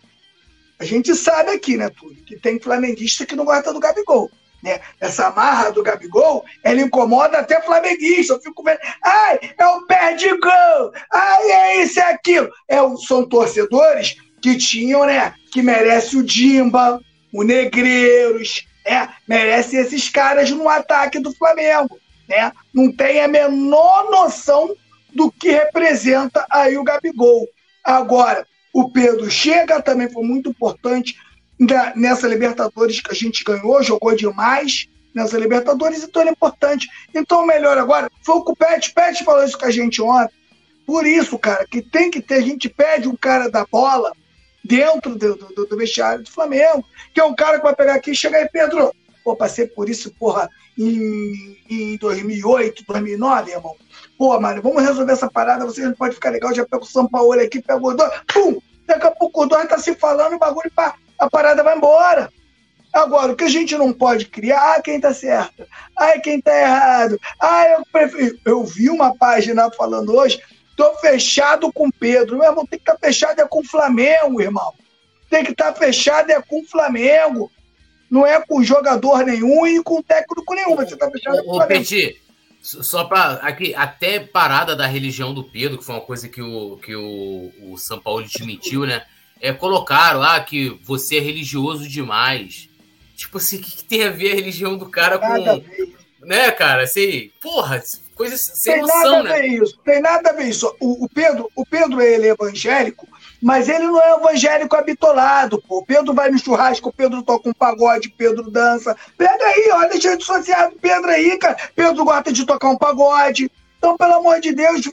a gente sabe aqui, né, tudo, que tem flamenguista que não gosta do Gabigol. Né? Essa marra do Gabigol, ela incomoda até flamenguista. Eu fico vendo, ai, é o pé de gol, ai, é isso, é aquilo. É, são torcedores que tinham, né, que merece o Dimba, o Negreiros, né, merece esses caras no ataque do Flamengo, né? Não tem a menor noção do que representa aí o Gabigol. Agora, o Pedro chega, também foi muito importante nessa Libertadores que a gente ganhou, jogou demais nessa Libertadores, então ele é importante. Então, melhor agora foi o que o Pet, Pet falou isso com a gente ontem. Por isso, cara, que tem que ter, a gente pede um cara da bola dentro do, do, do vestiário do Flamengo, que é um cara que vai pegar aqui e chegar aí, Pedro, pô, passei por isso, porra, em, em 2008, 2009, irmão. Pô, mano, vamos resolver essa parada, você não pode ficar legal, já pega o São Paulo aqui, pega o dois, pum! Daqui a pouco o dois tá se falando, o bagulho, pá, a parada vai embora. Agora, o que a gente não pode criar, ah, quem tá certo, ah, quem tá errado, ah, eu prefiro. Eu vi uma página falando hoje, tô fechado com Pedro. Meu irmão, tem que estar tá fechado é com o Flamengo, irmão. Tem que estar tá fechado é com o Flamengo. Não é com jogador nenhum e com técnico nenhum. Você tá fechado é com o Flamengo. Petit, só para aqui, até parada da religião do Pedro, que foi uma coisa que o, que o, o São Paulo admitiu, né? É, colocaram lá que você é religioso demais. Tipo assim, o que, que, tem a ver a religião do cara com. Né, cara? Assim, porra, coisa sem tem noção, nada né? A ver isso, tem nada a ver isso. O, o, Pedro, o Pedro, ele é evangélico, mas ele não é evangélico habitolado, pô. O Pedro vai no churrasco, o Pedro toca um pagode, o Pedro dança. Pega aí, olha as redes sociais do Pedro aí, cara. Pedro gosta de tocar um pagode. Então, pelo amor de Deus,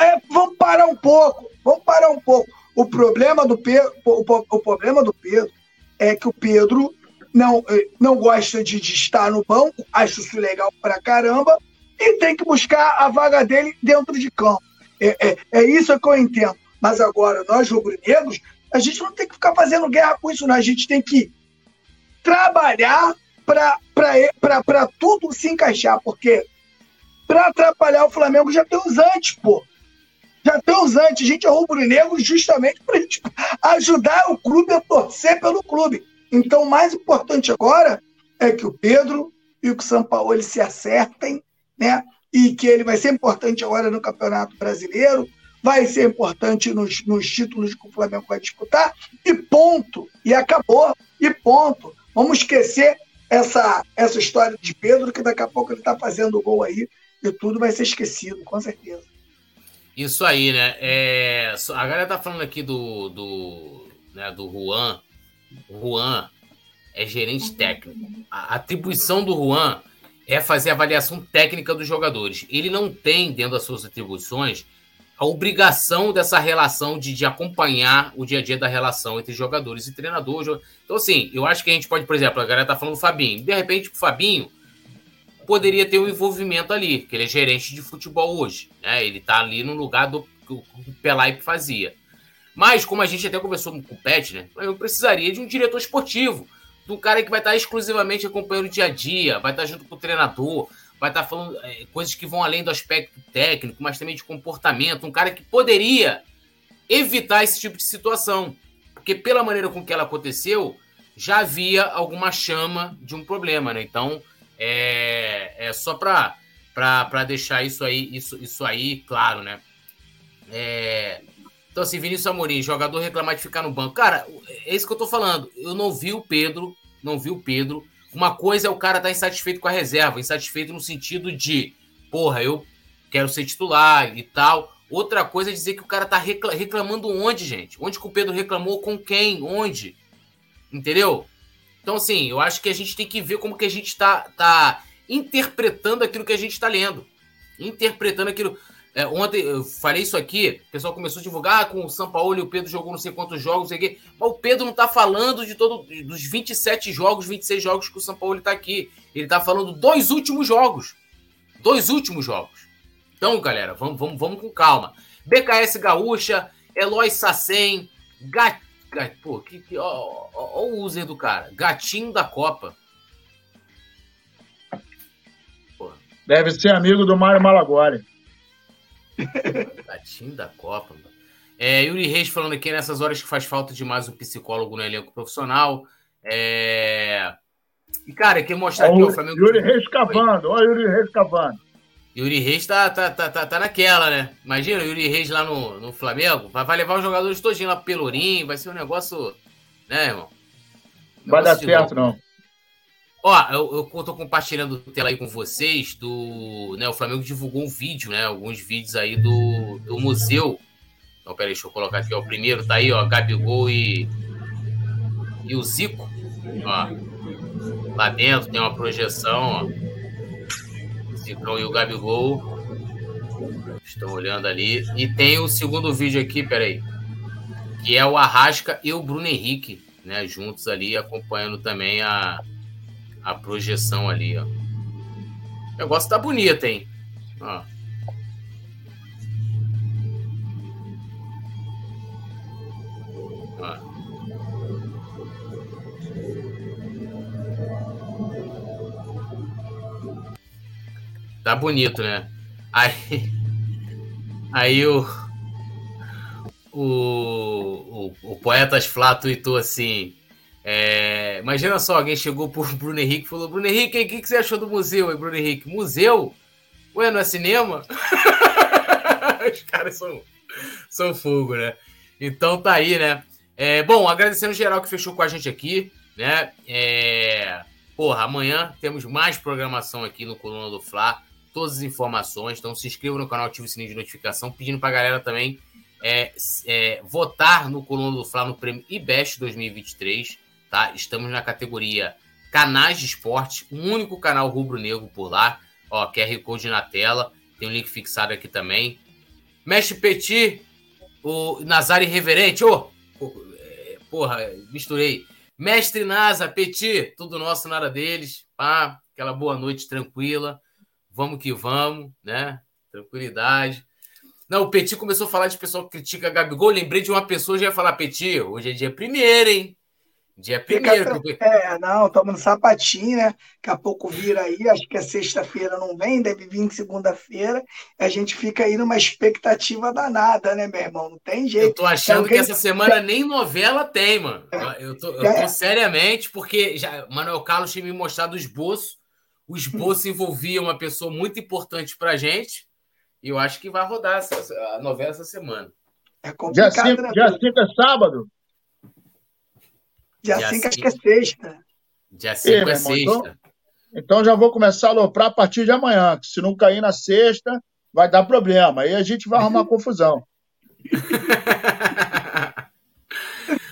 é, vamos parar um pouco. Vamos parar um pouco. O problema do Pedro, o, o problema do Pedro é que o Pedro não, eh, não gosta de, de estar no banco, acho isso legal pra caramba, e tem que buscar a vaga dele dentro de campo. É, é, é isso que eu entendo. Mas agora, nós rubro-negros, a gente não tem que ficar fazendo guerra com isso, não. A gente tem que trabalhar para tudo se encaixar, porque para atrapalhar o Flamengo já tem os antes, pô. Já tem os antes. A gente é rubro-negro justamente para ajudar o clube a torcer pelo clube. Então, o mais importante agora é que o Pedro e o São Paulo se acertem, né? E que ele vai ser importante agora no Campeonato Brasileiro, vai ser importante nos, nos títulos que o Flamengo vai disputar, e ponto. E acabou, e ponto. Vamos esquecer essa, essa história de Pedro, que daqui a pouco ele está fazendo gol aí, e tudo vai ser esquecido, com certeza. Isso aí, né? É, a galera tá falando aqui do, do, né, do Juan. O Juan é gerente técnico. A atribuição do Juan é fazer a avaliação técnica dos jogadores. Ele não tem, dentro das suas atribuições, a obrigação dessa relação de, de acompanhar o dia a dia da relação entre jogadores e treinador. Então, assim, eu acho que a gente pode, por exemplo, a galera tá falando do Fabinho. De repente, o Fabinho poderia ter um envolvimento ali, que ele é gerente de futebol hoje. Né? Ele tá ali no lugar do que o Pelaipe fazia. Mas, como a gente até conversou com o Pet, né? Eu precisaria de um diretor esportivo, de um cara que vai estar exclusivamente acompanhando o dia a dia, vai estar junto com o treinador, vai estar falando é, coisas que vão além do aspecto técnico, mas também de comportamento. Um cara que poderia evitar esse tipo de situação. Porque pela maneira com que ela aconteceu, já havia alguma chama de um problema, né? Então, é, é só para deixar isso aí, isso, isso aí claro, né? É, então, assim, Vinícius Amorim, jogador reclamar de ficar no banco. Cara, é isso que eu tô falando. Eu não vi o Pedro, não vi o Pedro uma coisa é o cara estar tá insatisfeito com a reserva, insatisfeito no sentido de, porra, eu quero ser titular e tal. Outra coisa é dizer que o cara tá reclamando onde, gente? Onde que o Pedro reclamou? Com quem? Onde? Entendeu? Então, assim, eu acho que a gente tem que ver como que a gente tá, tá interpretando aquilo que a gente está lendo. Interpretando aquilo. É, ontem eu falei isso aqui, o pessoal começou a divulgar ah, com o São Paulo e o Pedro jogou não sei quantos jogos, não sei o quê. Mas o Pedro não tá falando de todo dos 27 jogos, 26 jogos que o São Paulo está aqui. Ele tá falando dos últimos jogos. Dois últimos jogos. Então, galera, vamos, vamos, vamos com calma. BKS Gaúcha, Eloy Sassen, Gat... Pô, que, que... Ó, ó, ó, o user do cara. Gatinho da Copa. Deve ser amigo do Mário Malagoli. Gatinho da Copa, mano. É, Yuri Reis falando aqui nessas horas que faz falta de mais um psicólogo no elenco profissional. É... E, cara, quer mostrar aqui o Flamengo. Yuri Reis cavando, olha o Yuri Reis cavando. Yuri Reis tá, tá, tá, tá, tá naquela, né? Imagina o Yuri Reis lá no, no Flamengo. Vai, vai levar os jogadores todinho lá pro Pelourinho. Vai ser um negócio. Né, irmão? Um vai dar certo, não. Ó, eu, eu tô compartilhando tela aí com vocês do. Né, o Flamengo divulgou um vídeo, né? Alguns vídeos aí do, do museu. Então, peraí, deixa eu colocar aqui, ó. O primeiro tá aí, ó, Gabigol e. E o Zico. Ó. Lá dentro tem uma projeção, ó. E o Gabigol. Estão olhando ali. E tem o segundo vídeo aqui, peraí. Que é o Arrasca e o Bruno Henrique, né? Juntos ali, acompanhando também a, a projeção ali, ó. O negócio tá bonito, hein? Ó. Tá bonito, né? Aí, aí o, o, o, o Poetas Flá tweetou assim: é, imagina só, alguém chegou pro Bruno Henrique e falou: Bruno Henrique, o que, que você achou do museu aí, Bruno Henrique? Museu? Ué, não é cinema? Os caras são, são fogo, né? Então tá aí, né? É, bom, agradecendo geral que fechou com a gente aqui, né? É, porra, amanhã temos mais programação aqui no Coluna do Fla todas as informações. Então se inscreva no canal, ative o sininho de notificação, pedindo para a galera também é, é, votar no Coluna do Fla no prêmio IBEST 2023. Tá? Estamos na categoria Canais de Esporte, o um único canal rubro-negro por lá. Ó, QR Code na tela, tem um link fixado aqui também. Mestre Petit, o Nazar Irreverente, ô! Oh, porra, misturei. Mestre Nasa, Petit, tudo nosso, nada deles. Pá, aquela boa noite tranquila vamos que vamos, né? Tranquilidade. Não, o Petit começou a falar de pessoal que critica Gabigol. Lembrei de uma pessoa que ia falar, Petit, hoje é dia primeiro, hein? Dia primeiro. Fica, é, não, estamos no sapatinho, né? Daqui a pouco vira aí, acho que é sexta-feira não vem, deve vir segunda-feira. A gente fica aí numa expectativa danada, né, meu irmão? Não tem jeito. Eu tô achando que essa semana nem novela tem, mano. Eu tô, eu tô é. seriamente, porque já, Manuel Carlos tinha me mostrado o esboço o esboço envolvia uma pessoa muito importante para a gente. E eu acho que vai rodar essa, a novela essa semana. É complicado, dia 5 né? dia cinco é sábado? Dia 5 acho que é sexta. Dia 5 é sexta. Então, então, já vou começar a aloprar a partir de amanhã. Que se não cair na sexta, vai dar problema. Aí a gente vai arrumar confusão.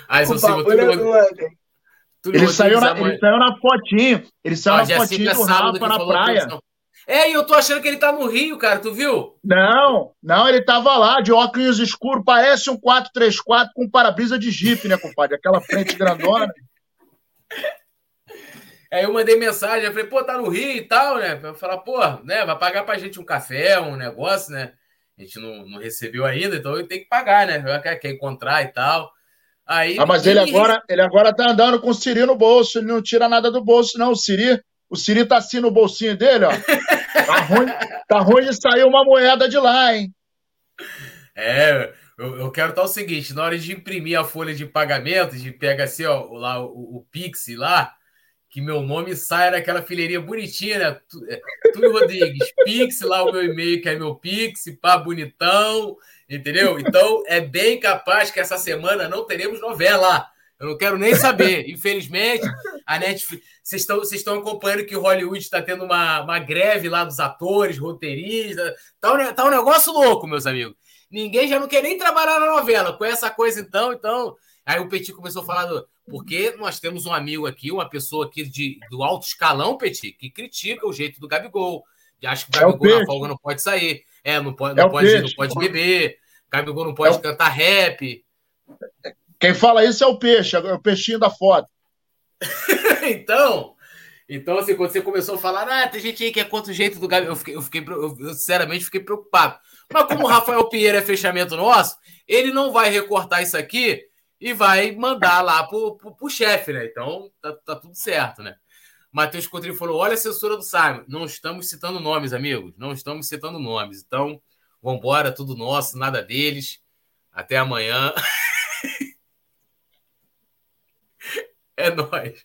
Aí, o bagulho é ele saiu, na, ele saiu na fotinho. Ele saiu na fotinho do Rafa na praia. É, e eu tô achando que ele tá no Rio, cara, tu viu? Não, não, ele tava lá, de óculos escuros, parece um 434 com para-brisa de Jeep, né, compadre? Aquela frente grandona. Aí eu mandei mensagem, eu falei, pô, tá no Rio e tal, né? Pra falar, pô, né, vai pagar pra gente um café, um negócio, né? A gente não, não recebeu ainda, então eu tenho que pagar, né? Quer, quer encontrar e tal. Aí, ah, mas ele agora, ele agora tá andando com o Siri no bolso, ele não tira nada do bolso, não. O Siri, o Siri tá assim no bolsinho dele, ó. Tá ruim, tá ruim de sair uma moeda de lá, hein? É, eu, eu quero estar o seguinte: na hora de imprimir a folha de pagamento, de pega assim, ó, lá o, o Pix lá, que meu nome saia daquela fileirinha bonitinha, né? Túlio é, Rodrigues, Pix, lá o meu e-mail, que é meu Pix, pá, bonitão, entendeu? Então é bem capaz que essa semana não teremos novela. Eu não quero nem saber. Infelizmente, a Netflix. Vocês estão, vocês estão acompanhando que o Hollywood está tendo uma, uma greve lá dos atores, roteiristas. Tá um, tá um negócio louco, meus amigos. Ninguém já não quer nem trabalhar na novela. Com essa coisa, então, então. Aí o Petit começou a falar do, porque nós temos um amigo aqui, uma pessoa aqui de, do alto escalão, Petit, que critica o jeito do Gabigol. E acha que o Gabigol é o na folga não pode sair. É, não pode, não, é pode, não pode beber. Gabigol não pode é cantar rap. Quem fala isso é o peixe, é o peixinho da foto. então, então, assim, quando você começou a falar, ah, tem gente aí que é contra o jeito do Gabigol, eu fiquei, eu fiquei eu, eu, sinceramente fiquei preocupado. Mas como o Rafael Pinheiro é fechamento nosso, ele não vai recortar isso aqui e vai mandar lá pro, pro, pro chefe, né? Então tá, tá, tudo certo, né? Matheus Coutrinho falou: olha a censura do Simon. Não estamos citando nomes, amigos. Não estamos citando nomes. Então, Vambora, tudo nosso, nada deles. Até amanhã. é nóis.